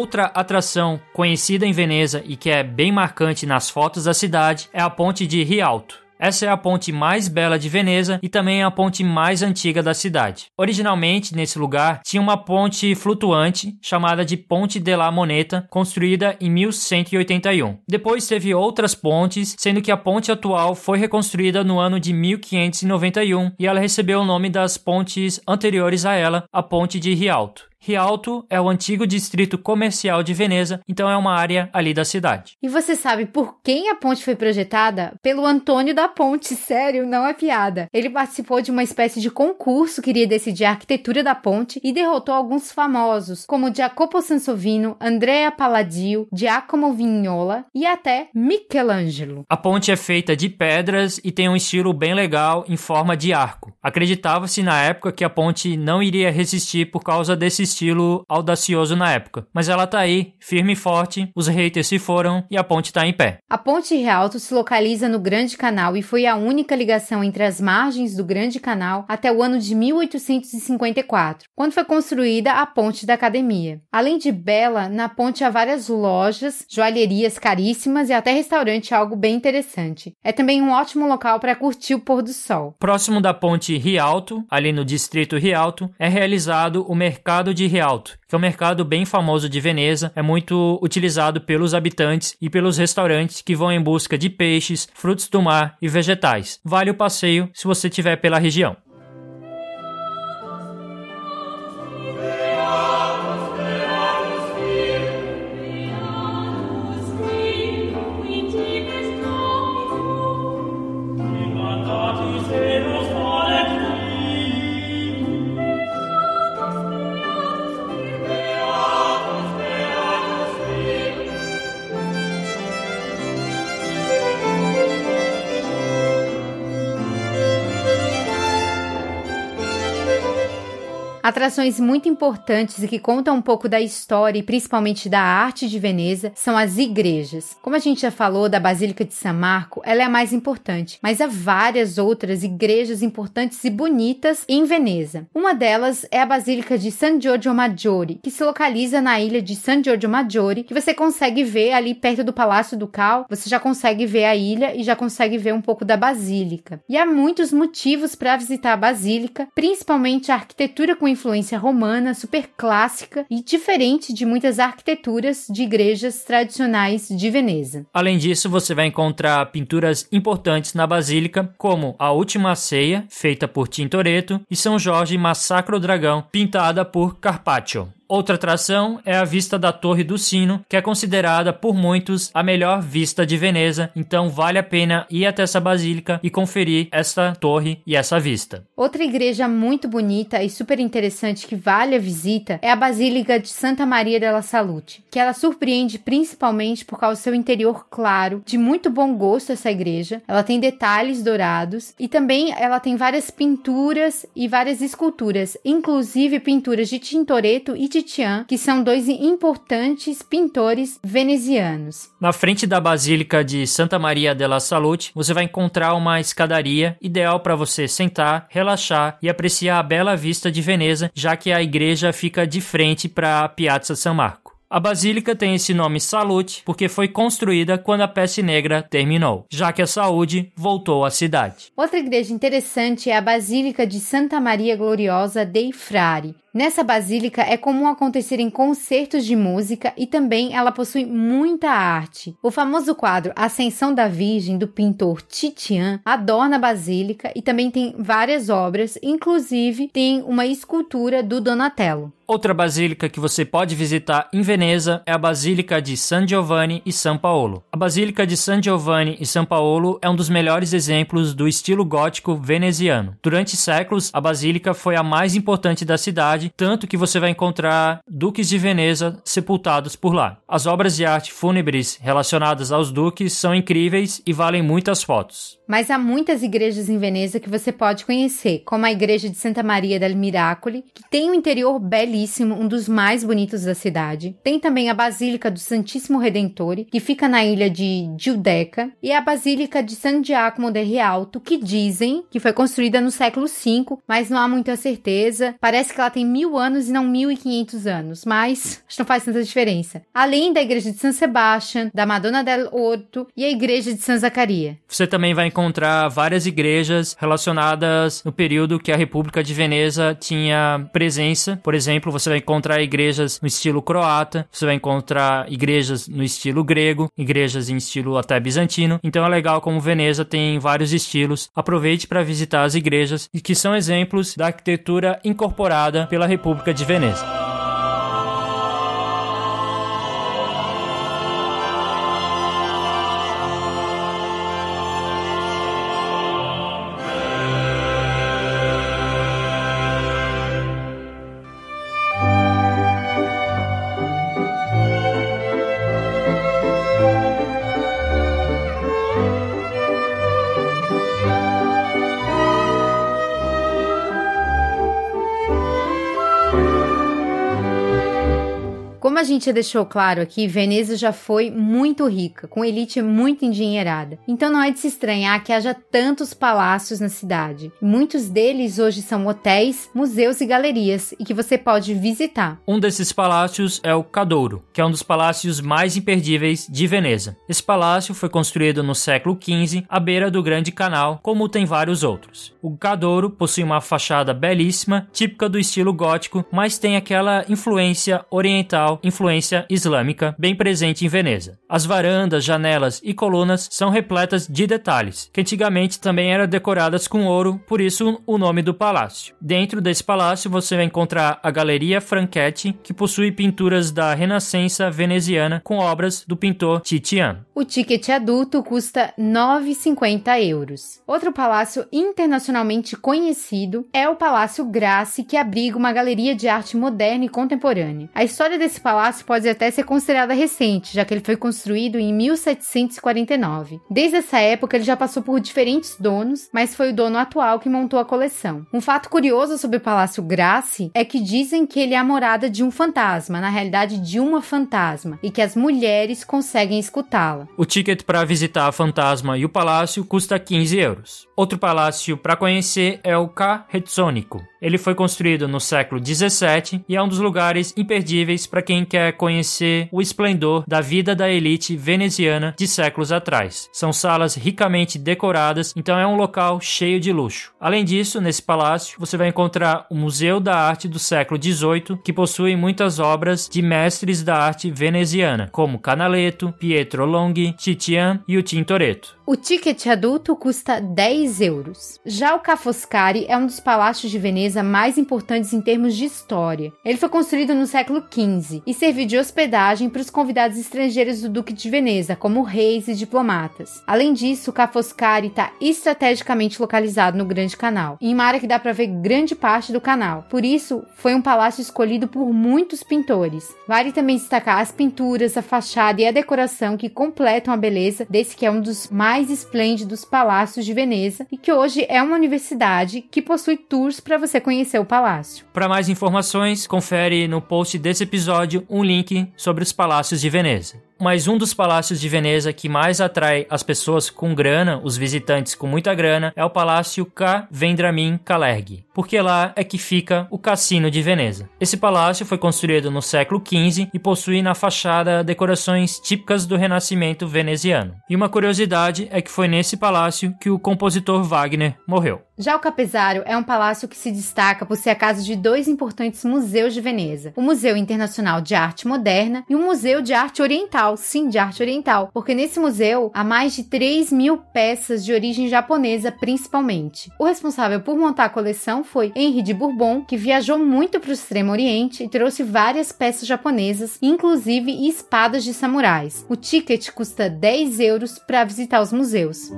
Outra atração conhecida em Veneza e que é bem marcante nas fotos da cidade é a ponte de Rialto. Essa é a ponte mais bela de Veneza e também a ponte mais antiga da cidade. Originalmente, nesse lugar, tinha uma ponte flutuante chamada de Ponte della Moneta, construída em 1181. Depois teve outras pontes, sendo que a ponte atual foi reconstruída no ano de 1591 e ela recebeu o nome das pontes anteriores a ela, a Ponte de Rialto. Rialto é o antigo distrito comercial de Veneza, então é uma área ali da cidade. E você sabe por quem a ponte foi projetada? Pelo Antônio da Ponte, sério, não é piada. Ele participou de uma espécie de concurso que iria decidir a arquitetura da ponte e derrotou alguns famosos, como Jacopo Sansovino, Andrea Palladio, Giacomo Vignola e até Michelangelo. A ponte é feita de pedras e tem um estilo bem legal em forma de arco. Acreditava-se na época que a ponte não iria resistir por causa desse estilo audacioso na época. Mas ela tá aí, firme e forte, os haters se foram e a ponte tá em pé. A Ponte Rialto se localiza no Grande Canal e foi a única ligação entre as margens do Grande Canal até o ano de 1854, quando foi construída a Ponte da Academia. Além de bela, na ponte há várias lojas, joalherias caríssimas e até restaurante, algo bem interessante. É também um ótimo local para curtir o pôr do sol. Próximo da ponte Rialto, ali no distrito Rialto, é realizado o mercado de Rialto, que é um mercado bem famoso de Veneza, é muito utilizado pelos habitantes e pelos restaurantes que vão em busca de peixes, frutos do mar e vegetais. Vale o passeio se você estiver pela região. Atrações muito importantes e que contam um pouco da história e principalmente da arte de Veneza são as igrejas. Como a gente já falou da Basílica de San Marco, ela é a mais importante, mas há várias outras igrejas importantes e bonitas em Veneza. Uma delas é a Basílica de San Giorgio Maggiore, que se localiza na ilha de San Giorgio Maggiore, que você consegue ver ali perto do Palácio Ducal, você já consegue ver a ilha e já consegue ver um pouco da basílica. E há muitos motivos para visitar a basílica, principalmente a arquitetura com influência romana, super clássica e diferente de muitas arquiteturas de igrejas tradicionais de Veneza. Além disso, você vai encontrar pinturas importantes na basílica, como a Última Ceia, feita por Tintoretto, e São Jorge Massacra o Dragão, pintada por Carpaccio. Outra atração é a vista da Torre do Sino, que é considerada por muitos a melhor vista de Veneza, então vale a pena ir até essa basílica e conferir essa torre e essa vista. Outra igreja muito bonita e super interessante que vale a visita é a Basílica de Santa Maria della Salute, que ela surpreende principalmente por causa do seu interior claro, de muito bom gosto essa igreja. Ela tem detalhes dourados e também ela tem várias pinturas e várias esculturas, inclusive pinturas de Tintoretto e de Titian, que são dois importantes pintores venezianos. Na frente da Basílica de Santa Maria della Salute, você vai encontrar uma escadaria ideal para você sentar, relaxar e apreciar a bela vista de Veneza, já que a igreja fica de frente para a Piazza San Marco. A basílica tem esse nome Salute porque foi construída quando a peste negra terminou, já que a saúde voltou à cidade. Outra igreja interessante é a Basílica de Santa Maria Gloriosa dei Frari. Nessa basílica é comum acontecerem concertos de música e também ela possui muita arte. O famoso quadro Ascensão da Virgem do pintor Titian adorna a basílica e também tem várias obras, inclusive tem uma escultura do Donatello. Outra basílica que você pode visitar em Veneza é a Basílica de San Giovanni e São Paulo. A Basílica de San Giovanni e São Paulo é um dos melhores exemplos do estilo gótico veneziano. Durante séculos, a basílica foi a mais importante da cidade, tanto que você vai encontrar duques de Veneza sepultados por lá. As obras de arte fúnebres relacionadas aos duques são incríveis e valem muitas fotos. Mas há muitas igrejas em Veneza que você pode conhecer, como a igreja de Santa Maria del Miracoli, que tem um interior belíssimo, um dos mais bonitos da cidade. Tem também a Basílica do Santíssimo Redentore, que fica na ilha de Giudecca, e a Basílica de San Giacomo del Rialto, que dizem que foi construída no século V, mas não há muita certeza. Parece que ela tem mil anos e não 1500 anos, mas acho que não faz tanta diferença. Além da igreja de San Sebastian, da Madonna del Orto e a igreja de San Zacaria. Você também vai encontrar várias igrejas relacionadas no período que a República de Veneza tinha presença. Por exemplo, você vai encontrar igrejas no estilo croata, você vai encontrar igrejas no estilo grego, igrejas em estilo até bizantino. Então é legal como Veneza tem vários estilos. Aproveite para visitar as igrejas e que são exemplos da arquitetura incorporada pela República de Veneza. Como a gente deixou claro aqui, Veneza já foi muito rica, com elite muito endinheirada. Então não é de se estranhar que haja tantos palácios na cidade. Muitos deles hoje são hotéis, museus e galerias e que você pode visitar. Um desses palácios é o Cadouro, que é um dos palácios mais imperdíveis de Veneza. Esse palácio foi construído no século XV à beira do Grande Canal, como tem vários outros. O Cadouro possui uma fachada belíssima, típica do estilo gótico, mas tem aquela influência oriental influência islâmica bem presente em Veneza. As varandas, janelas e colunas são repletas de detalhes, que antigamente também eram decoradas com ouro, por isso o nome do palácio. Dentro desse palácio você vai encontrar a Galeria Franchetti, que possui pinturas da Renascença veneziana com obras do pintor Titian. O ticket adulto custa 9,50 euros. Outro palácio internacionalmente conhecido é o Palácio Grassi, que abriga uma galeria de arte moderna e contemporânea. A história desse palácio pode até ser considerada recente, já que ele foi construído em 1749. Desde essa época, ele já passou por diferentes donos, mas foi o dono atual que montou a coleção. Um fato curioso sobre o Palácio Grassi é que dizem que ele é a morada de um fantasma, na realidade de uma fantasma, e que as mulheres conseguem escutá-la. O ticket para visitar a fantasma e o palácio custa 15 euros. Outro palácio para conhecer é o Ca Retsônico. Ele foi construído no século 17 e é um dos lugares imperdíveis para quem quer conhecer o esplendor da vida da elite veneziana de séculos atrás. São salas ricamente decoradas, então é um local cheio de luxo. Além disso, nesse palácio você vai encontrar o Museu da Arte do século 18, que possui muitas obras de mestres da arte veneziana, como Canaletto, Pietro Longhi, Titian e o Tintoretto. O ticket adulto custa 10 euros. Já o Ca' Foscari é um dos palácios de Veneza mais importantes em termos de história. Ele foi construído no século XV e serviu de hospedagem para os convidados estrangeiros do Duque de Veneza, como reis e diplomatas. Além disso, o Ca' Foscari está estrategicamente localizado no Grande Canal, em uma área que dá para ver grande parte do canal. Por isso, foi um palácio escolhido por muitos pintores. Vale também destacar as pinturas, a fachada e a decoração que completam a beleza desse que é um dos mais esplêndidos palácios de Veneza e que hoje é uma universidade que possui tours para você conhecer o palácio. Para mais informações, confere no post desse episódio um link sobre os palácios de Veneza mas um dos palácios de Veneza que mais atrai as pessoas com grana, os visitantes com muita grana, é o Palácio K. Vendramin Kalergi, porque lá é que fica o Cassino de Veneza. Esse palácio foi construído no século XV e possui na fachada decorações típicas do Renascimento veneziano. E uma curiosidade é que foi nesse palácio que o compositor Wagner morreu. Já o Capezário é um palácio que se destaca por ser a casa de dois importantes museus de Veneza: o Museu Internacional de Arte Moderna e o Museu de Arte Oriental, sim, de arte oriental, porque nesse museu há mais de 3 mil peças de origem japonesa, principalmente. O responsável por montar a coleção foi Henri de Bourbon, que viajou muito para o Extremo Oriente e trouxe várias peças japonesas, inclusive espadas de samurais. O ticket custa 10 euros para visitar os museus.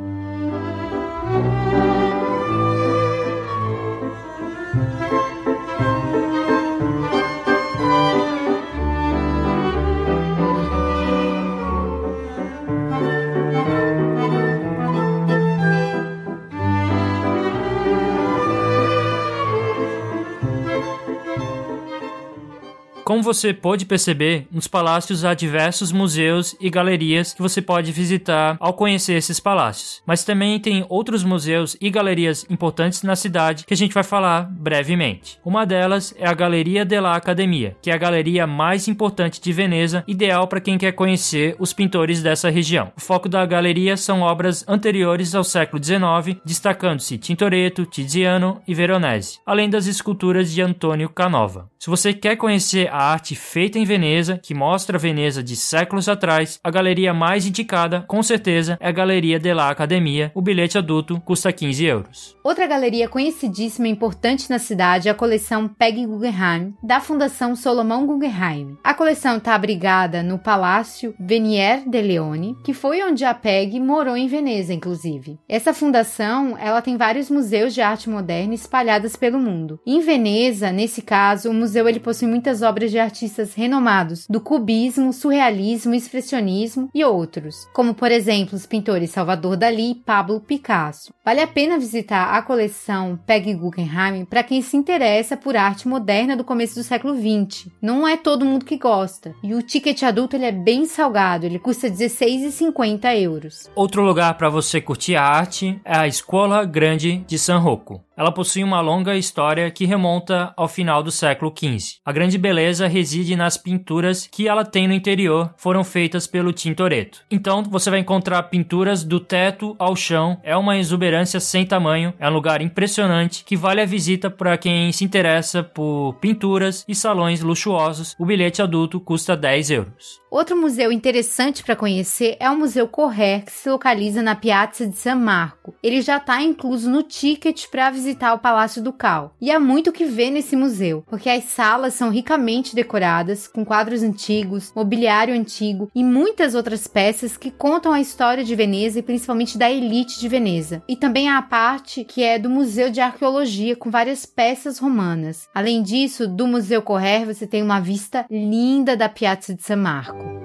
Como você pode perceber, nos palácios há diversos museus e galerias que você pode visitar ao conhecer esses palácios. Mas também tem outros museus e galerias importantes na cidade que a gente vai falar brevemente. Uma delas é a Galeria della Academia, que é a galeria mais importante de Veneza, ideal para quem quer conhecer os pintores dessa região. O foco da galeria são obras anteriores ao século XIX, destacando-se Tintoretto, Tiziano e Veronese, além das esculturas de Antonio Canova. Se você quer conhecer a arte feita em Veneza, que mostra Veneza de séculos atrás, a galeria mais indicada, com certeza, é a Galeria della Academia. O bilhete adulto custa 15 euros. Outra galeria conhecidíssima e importante na cidade é a coleção Peg Guggenheim, da Fundação Solomon Guggenheim. A coleção está abrigada no Palácio Venier de Leone, que foi onde a Peg morou em Veneza, inclusive. Essa fundação, ela tem vários museus de arte moderna espalhados pelo mundo. Em Veneza, nesse caso, o museu ele possui muitas obras de artistas renomados do cubismo, surrealismo, expressionismo e outros, como por exemplo os pintores Salvador Dalí e Pablo Picasso. Vale a pena visitar a coleção Peg Guggenheim para quem se interessa por arte moderna do começo do século XX. Não é todo mundo que gosta. E o ticket adulto ele é bem salgado, ele custa 16,50 euros. Outro lugar para você curtir a arte é a Escola Grande de San Rocco. Ela possui uma longa história que remonta ao final do século XV. A grande beleza reside nas pinturas que ela tem no interior, foram feitas pelo Tintoretto. Então você vai encontrar pinturas do teto ao chão, é uma exuberância sem tamanho, é um lugar impressionante que vale a visita para quem se interessa por pinturas e salões luxuosos. O bilhete adulto custa 10 euros. Outro museu interessante para conhecer é o Museu Correr, que se localiza na Piazza de San Marco. Ele já está incluso no ticket para visitar o Palácio Ducal. E há muito que ver nesse museu, porque as salas são ricamente decoradas, com quadros antigos, mobiliário antigo e muitas outras peças que contam a história de Veneza e principalmente da elite de Veneza. E também há a parte que é do Museu de Arqueologia, com várias peças romanas. Além disso, do Museu Correr você tem uma vista linda da Piazza de San Marco.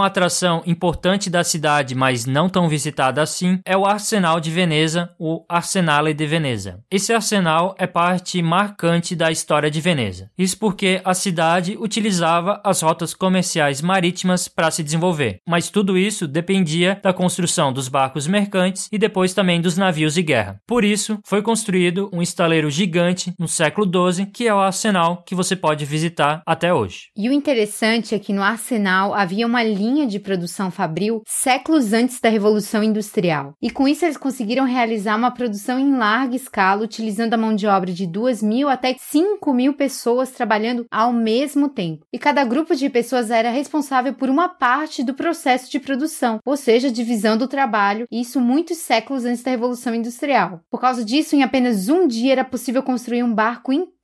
Uma atração importante da cidade, mas não tão visitada assim, é o Arsenal de Veneza, o Arsenale de Veneza. Esse arsenal é parte marcante da história de Veneza. Isso porque a cidade utilizava as rotas comerciais marítimas para se desenvolver, mas tudo isso dependia da construção dos barcos mercantes e depois também dos navios de guerra. Por isso, foi construído um estaleiro gigante no século XII, que é o arsenal que você pode visitar até hoje. E o interessante é que no arsenal havia uma linha de produção fabril séculos antes da Revolução Industrial. E com isso eles conseguiram realizar uma produção em larga escala, utilizando a mão de obra de 2 mil até 5 mil pessoas trabalhando ao mesmo tempo. E cada grupo de pessoas era responsável por uma parte do processo de produção, ou seja, divisão do trabalho, e isso muitos séculos antes da Revolução Industrial. Por causa disso, em apenas um dia era possível construir um barco inteiro.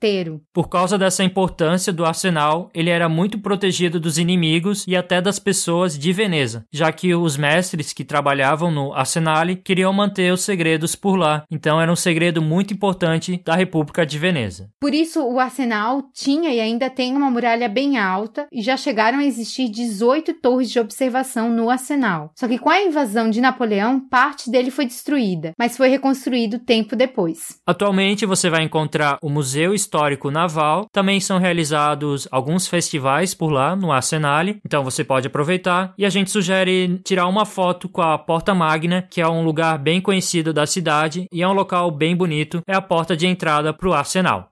Por causa dessa importância do arsenal, ele era muito protegido dos inimigos e até das pessoas de Veneza, já que os mestres que trabalhavam no arsenale queriam manter os segredos por lá. Então era um segredo muito importante da República de Veneza. Por isso, o arsenal tinha e ainda tem uma muralha bem alta e já chegaram a existir 18 torres de observação no arsenal. Só que com a invasão de Napoleão, parte dele foi destruída, mas foi reconstruído tempo depois. Atualmente você vai encontrar o Museu Histórico Naval, também são realizados alguns festivais por lá no Arsenale, então você pode aproveitar. E a gente sugere tirar uma foto com a Porta Magna, que é um lugar bem conhecido da cidade e é um local bem bonito, é a porta de entrada para o Arsenal.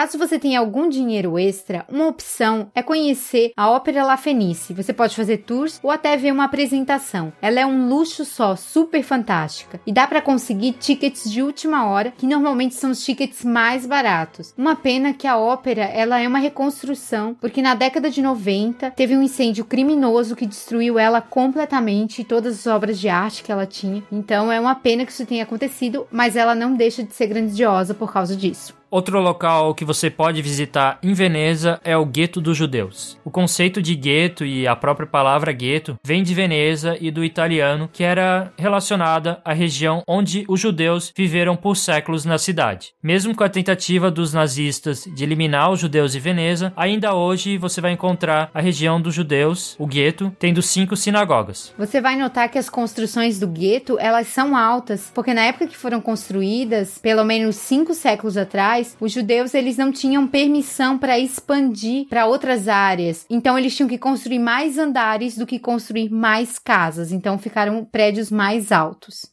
Caso você tenha algum dinheiro extra, uma opção é conhecer a Ópera La Fenice. Você pode fazer tours ou até ver uma apresentação. Ela é um luxo só, super fantástica. E dá para conseguir tickets de última hora, que normalmente são os tickets mais baratos. Uma pena que a ópera, ela é uma reconstrução, porque na década de 90 teve um incêndio criminoso que destruiu ela completamente e todas as obras de arte que ela tinha. Então é uma pena que isso tenha acontecido, mas ela não deixa de ser grandiosa por causa disso. Outro local que você pode visitar em Veneza é o Gueto dos Judeus. O conceito de gueto e a própria palavra gueto vem de Veneza e do italiano, que era relacionada à região onde os judeus viveram por séculos na cidade. Mesmo com a tentativa dos nazistas de eliminar os judeus de Veneza, ainda hoje você vai encontrar a região dos judeus, o gueto, tendo cinco sinagogas. Você vai notar que as construções do gueto, elas são altas, porque na época que foram construídas, pelo menos cinco séculos atrás, os judeus eles não tinham permissão para expandir para outras áreas. Então eles tinham que construir mais andares do que construir mais casas. Então ficaram prédios mais altos.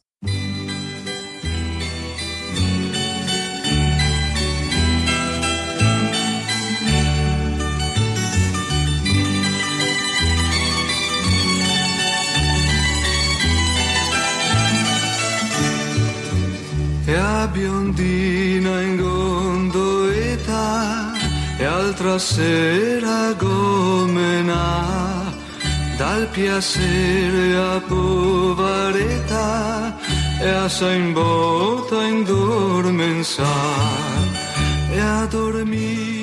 e a biondina in gondoletta e altra sera gomena dal piacere a poveretta e a in bota in dormensar e a dormir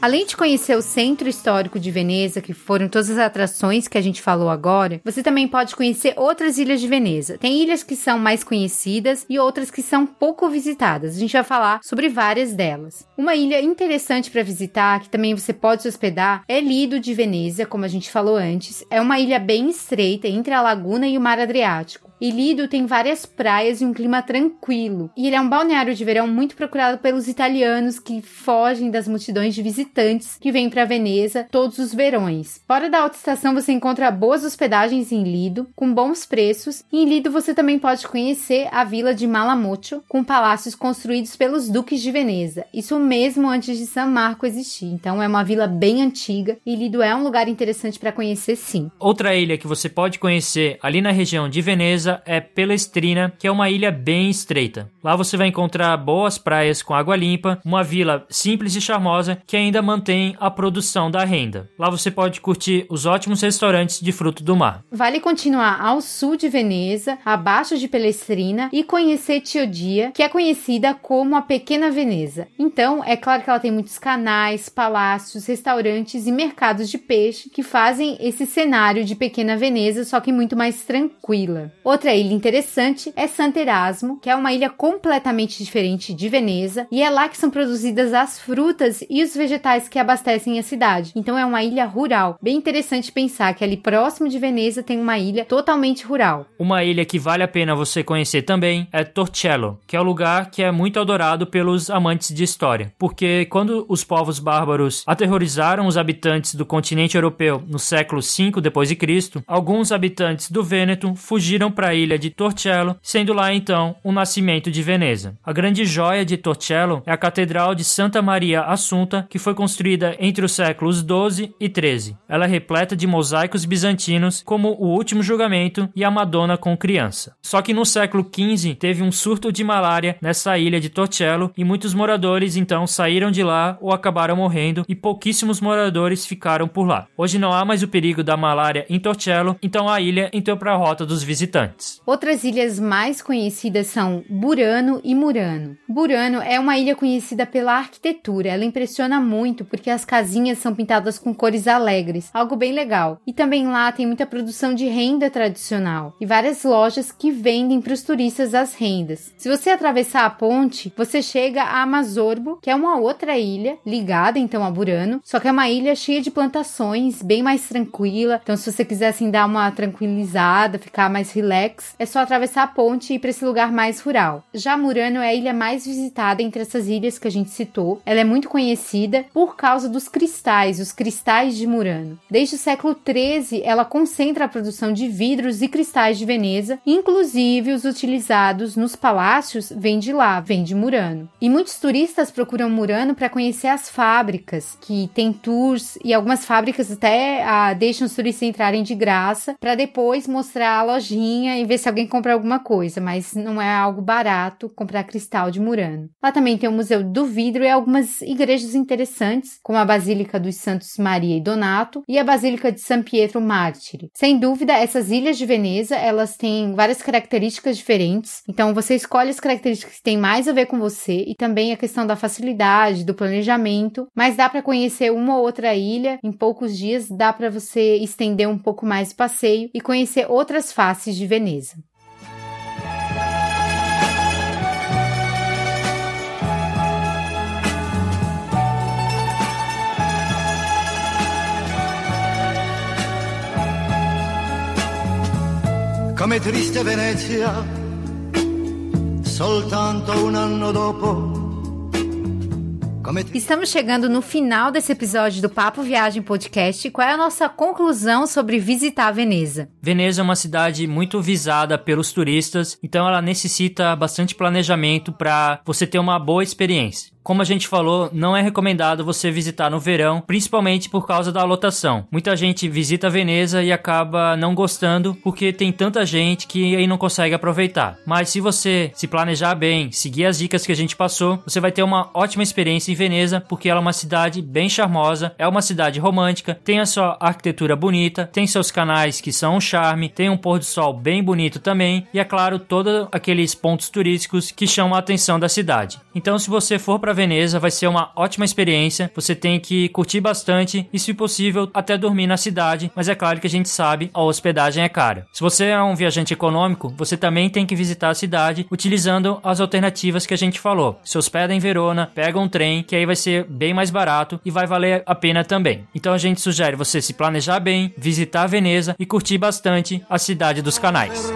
Além de conhecer o centro histórico de Veneza, que foram todas as atrações que a gente falou agora, você também pode conhecer outras ilhas de Veneza. Tem ilhas que são mais conhecidas e outras que são pouco visitadas. A gente vai falar sobre várias delas. Uma ilha interessante para visitar, que também você pode se hospedar, é Lido de Veneza, como a gente falou antes. É uma ilha bem estreita entre a laguna e o mar Adriático. E Lido tem várias praias e um clima tranquilo. E ele é um balneário de verão muito procurado pelos italianos que fogem das multidões de visitantes que vêm para Veneza todos os verões. Fora da alta estação você encontra boas hospedagens em Lido, com bons preços. E em Lido você também pode conhecer a vila de Malamoccio, com palácios construídos pelos duques de Veneza. Isso mesmo antes de San Marco existir. Então é uma vila bem antiga e Lido é um lugar interessante para conhecer sim. Outra ilha que você pode conhecer ali na região de Veneza é Pelestrina, que é uma ilha bem estreita. Lá você vai encontrar boas praias com água limpa, uma vila simples e charmosa que ainda mantém a produção da renda. Lá você pode curtir os ótimos restaurantes de fruto do mar. Vale continuar ao sul de Veneza, abaixo de Pelestrina e conhecer Tiodia, que é conhecida como a Pequena Veneza. Então, é claro que ela tem muitos canais, palácios, restaurantes e mercados de peixe que fazem esse cenário de Pequena Veneza, só que muito mais tranquila. Ilha interessante é Santo Erasmo, que é uma ilha completamente diferente de Veneza, e é lá que são produzidas as frutas e os vegetais que abastecem a cidade. Então é uma ilha rural. Bem interessante pensar que ali próximo de Veneza tem uma ilha totalmente rural. Uma ilha que vale a pena você conhecer também é Torcello, que é um lugar que é muito adorado pelos amantes de história, porque quando os povos bárbaros aterrorizaram os habitantes do continente europeu no século V Cristo, alguns habitantes do Vêneto fugiram para para a ilha de Torcello, sendo lá então o nascimento de Veneza. A grande joia de Torcello é a Catedral de Santa Maria Assunta, que foi construída entre os séculos 12 e 13. Ela é repleta de mosaicos bizantinos, como o Último Julgamento e a Madonna com criança. Só que no século 15 teve um surto de malária nessa ilha de Torcello e muitos moradores então saíram de lá ou acabaram morrendo e pouquíssimos moradores ficaram por lá. Hoje não há mais o perigo da malária em Torcello, então a ilha entrou para a rota dos visitantes Outras ilhas mais conhecidas são Burano e Murano. Burano é uma ilha conhecida pela arquitetura. Ela impressiona muito porque as casinhas são pintadas com cores alegres, algo bem legal. E também lá tem muita produção de renda tradicional e várias lojas que vendem para os turistas as rendas. Se você atravessar a ponte, você chega a Amazorbo, que é uma outra ilha ligada então a Burano, só que é uma ilha cheia de plantações, bem mais tranquila. Então se você quiser assim dar uma tranquilizada, ficar mais relax, é só atravessar a ponte e ir para esse lugar mais rural. Já Murano é a ilha mais visitada entre essas ilhas que a gente citou. Ela é muito conhecida por causa dos cristais, os cristais de Murano. Desde o século XIII, ela concentra a produção de vidros e cristais de Veneza, inclusive os utilizados nos palácios vêm de lá, vêm de Murano. E muitos turistas procuram Murano para conhecer as fábricas, que tem tours e algumas fábricas até ah, deixam os turistas entrarem de graça para depois mostrar a lojinha lojinha e ver se alguém compra alguma coisa, mas não é algo barato comprar cristal de Murano. Lá também tem o Museu do Vidro e algumas igrejas interessantes, como a Basílica dos Santos Maria e Donato e a Basílica de San Pietro Mártire. Sem dúvida, essas ilhas de Veneza, elas têm várias características diferentes, então você escolhe as características que têm mais a ver com você e também a questão da facilidade, do planejamento, mas dá para conhecer uma ou outra ilha em poucos dias, dá para você estender um pouco mais o passeio e conhecer outras faces de Veneza. Come triste Venezia, soltanto un anno dopo Estamos chegando no final desse episódio do Papo Viagem Podcast. Qual é a nossa conclusão sobre visitar Veneza? Veneza é uma cidade muito visada pelos turistas, então ela necessita bastante planejamento para você ter uma boa experiência. Como a gente falou, não é recomendado você visitar no verão, principalmente por causa da lotação. Muita gente visita Veneza e acaba não gostando porque tem tanta gente que aí não consegue aproveitar. Mas se você se planejar bem, seguir as dicas que a gente passou, você vai ter uma ótima experiência em Veneza, porque ela é uma cidade bem charmosa, é uma cidade romântica, tem a sua arquitetura bonita, tem seus canais que são um charme, tem um pôr do sol bem bonito também e é claro, todos aqueles pontos turísticos que chamam a atenção da cidade. Então, se você for para Veneza, vai ser uma ótima experiência. Você tem que curtir bastante e, se possível, até dormir na cidade. Mas é claro que a gente sabe, a hospedagem é cara. Se você é um viajante econômico, você também tem que visitar a cidade utilizando as alternativas que a gente falou. Se hospeda em Verona, pega um trem, que aí vai ser bem mais barato e vai valer a pena também. Então a gente sugere você se planejar bem, visitar Veneza e curtir bastante a cidade dos canais.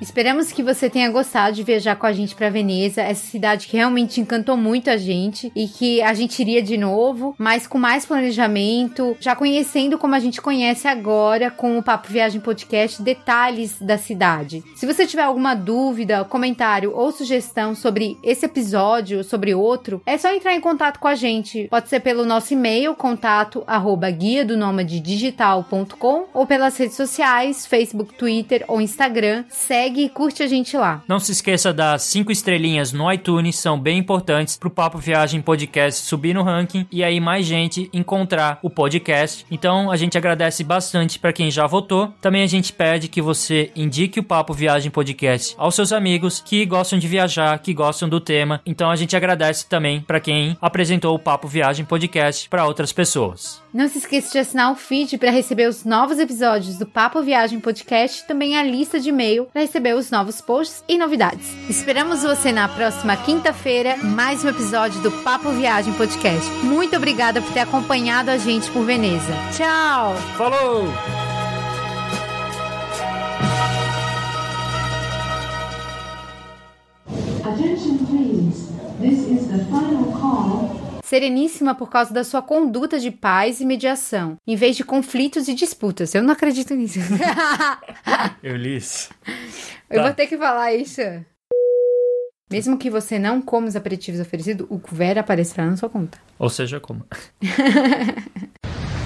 Esperamos que você tenha gostado de viajar com a gente para Veneza, essa cidade que realmente encantou muito a gente e que a gente iria de novo, mas com mais planejamento, já conhecendo como a gente conhece agora com o Papo Viagem Podcast detalhes da cidade. Se você tiver alguma dúvida, comentário ou sugestão sobre esse episódio, sobre outro, é só entrar em contato com a gente. Pode ser pelo nosso e-mail, contato arroba guia do digital.com ou pelas redes sociais, Facebook, Twitter ou Instagram. Segue segue e curte a gente lá. Não se esqueça das cinco estrelinhas no iTunes, são bem importantes pro Papo Viagem Podcast subir no ranking e aí mais gente encontrar o podcast. Então a gente agradece bastante para quem já votou. Também a gente pede que você indique o Papo Viagem Podcast aos seus amigos que gostam de viajar, que gostam do tema. Então a gente agradece também para quem apresentou o Papo Viagem Podcast para outras pessoas. Não se esqueça de assinar o feed para receber os novos episódios do Papo Viagem Podcast e também a lista de e-mail para receber os novos posts e novidades. Esperamos você na próxima quinta-feira, mais um episódio do Papo Viagem Podcast. Muito obrigada por ter acompanhado a gente por Veneza. Tchau! Falou! Attention please. This is the final call sereníssima por causa da sua conduta de paz e mediação, em vez de conflitos e disputas. Eu não acredito nisso. Eu li isso. Eu tá. vou ter que falar isso. Mesmo que você não coma os aperitivos oferecidos, o couvert aparecerá na sua conta. Ou seja, como.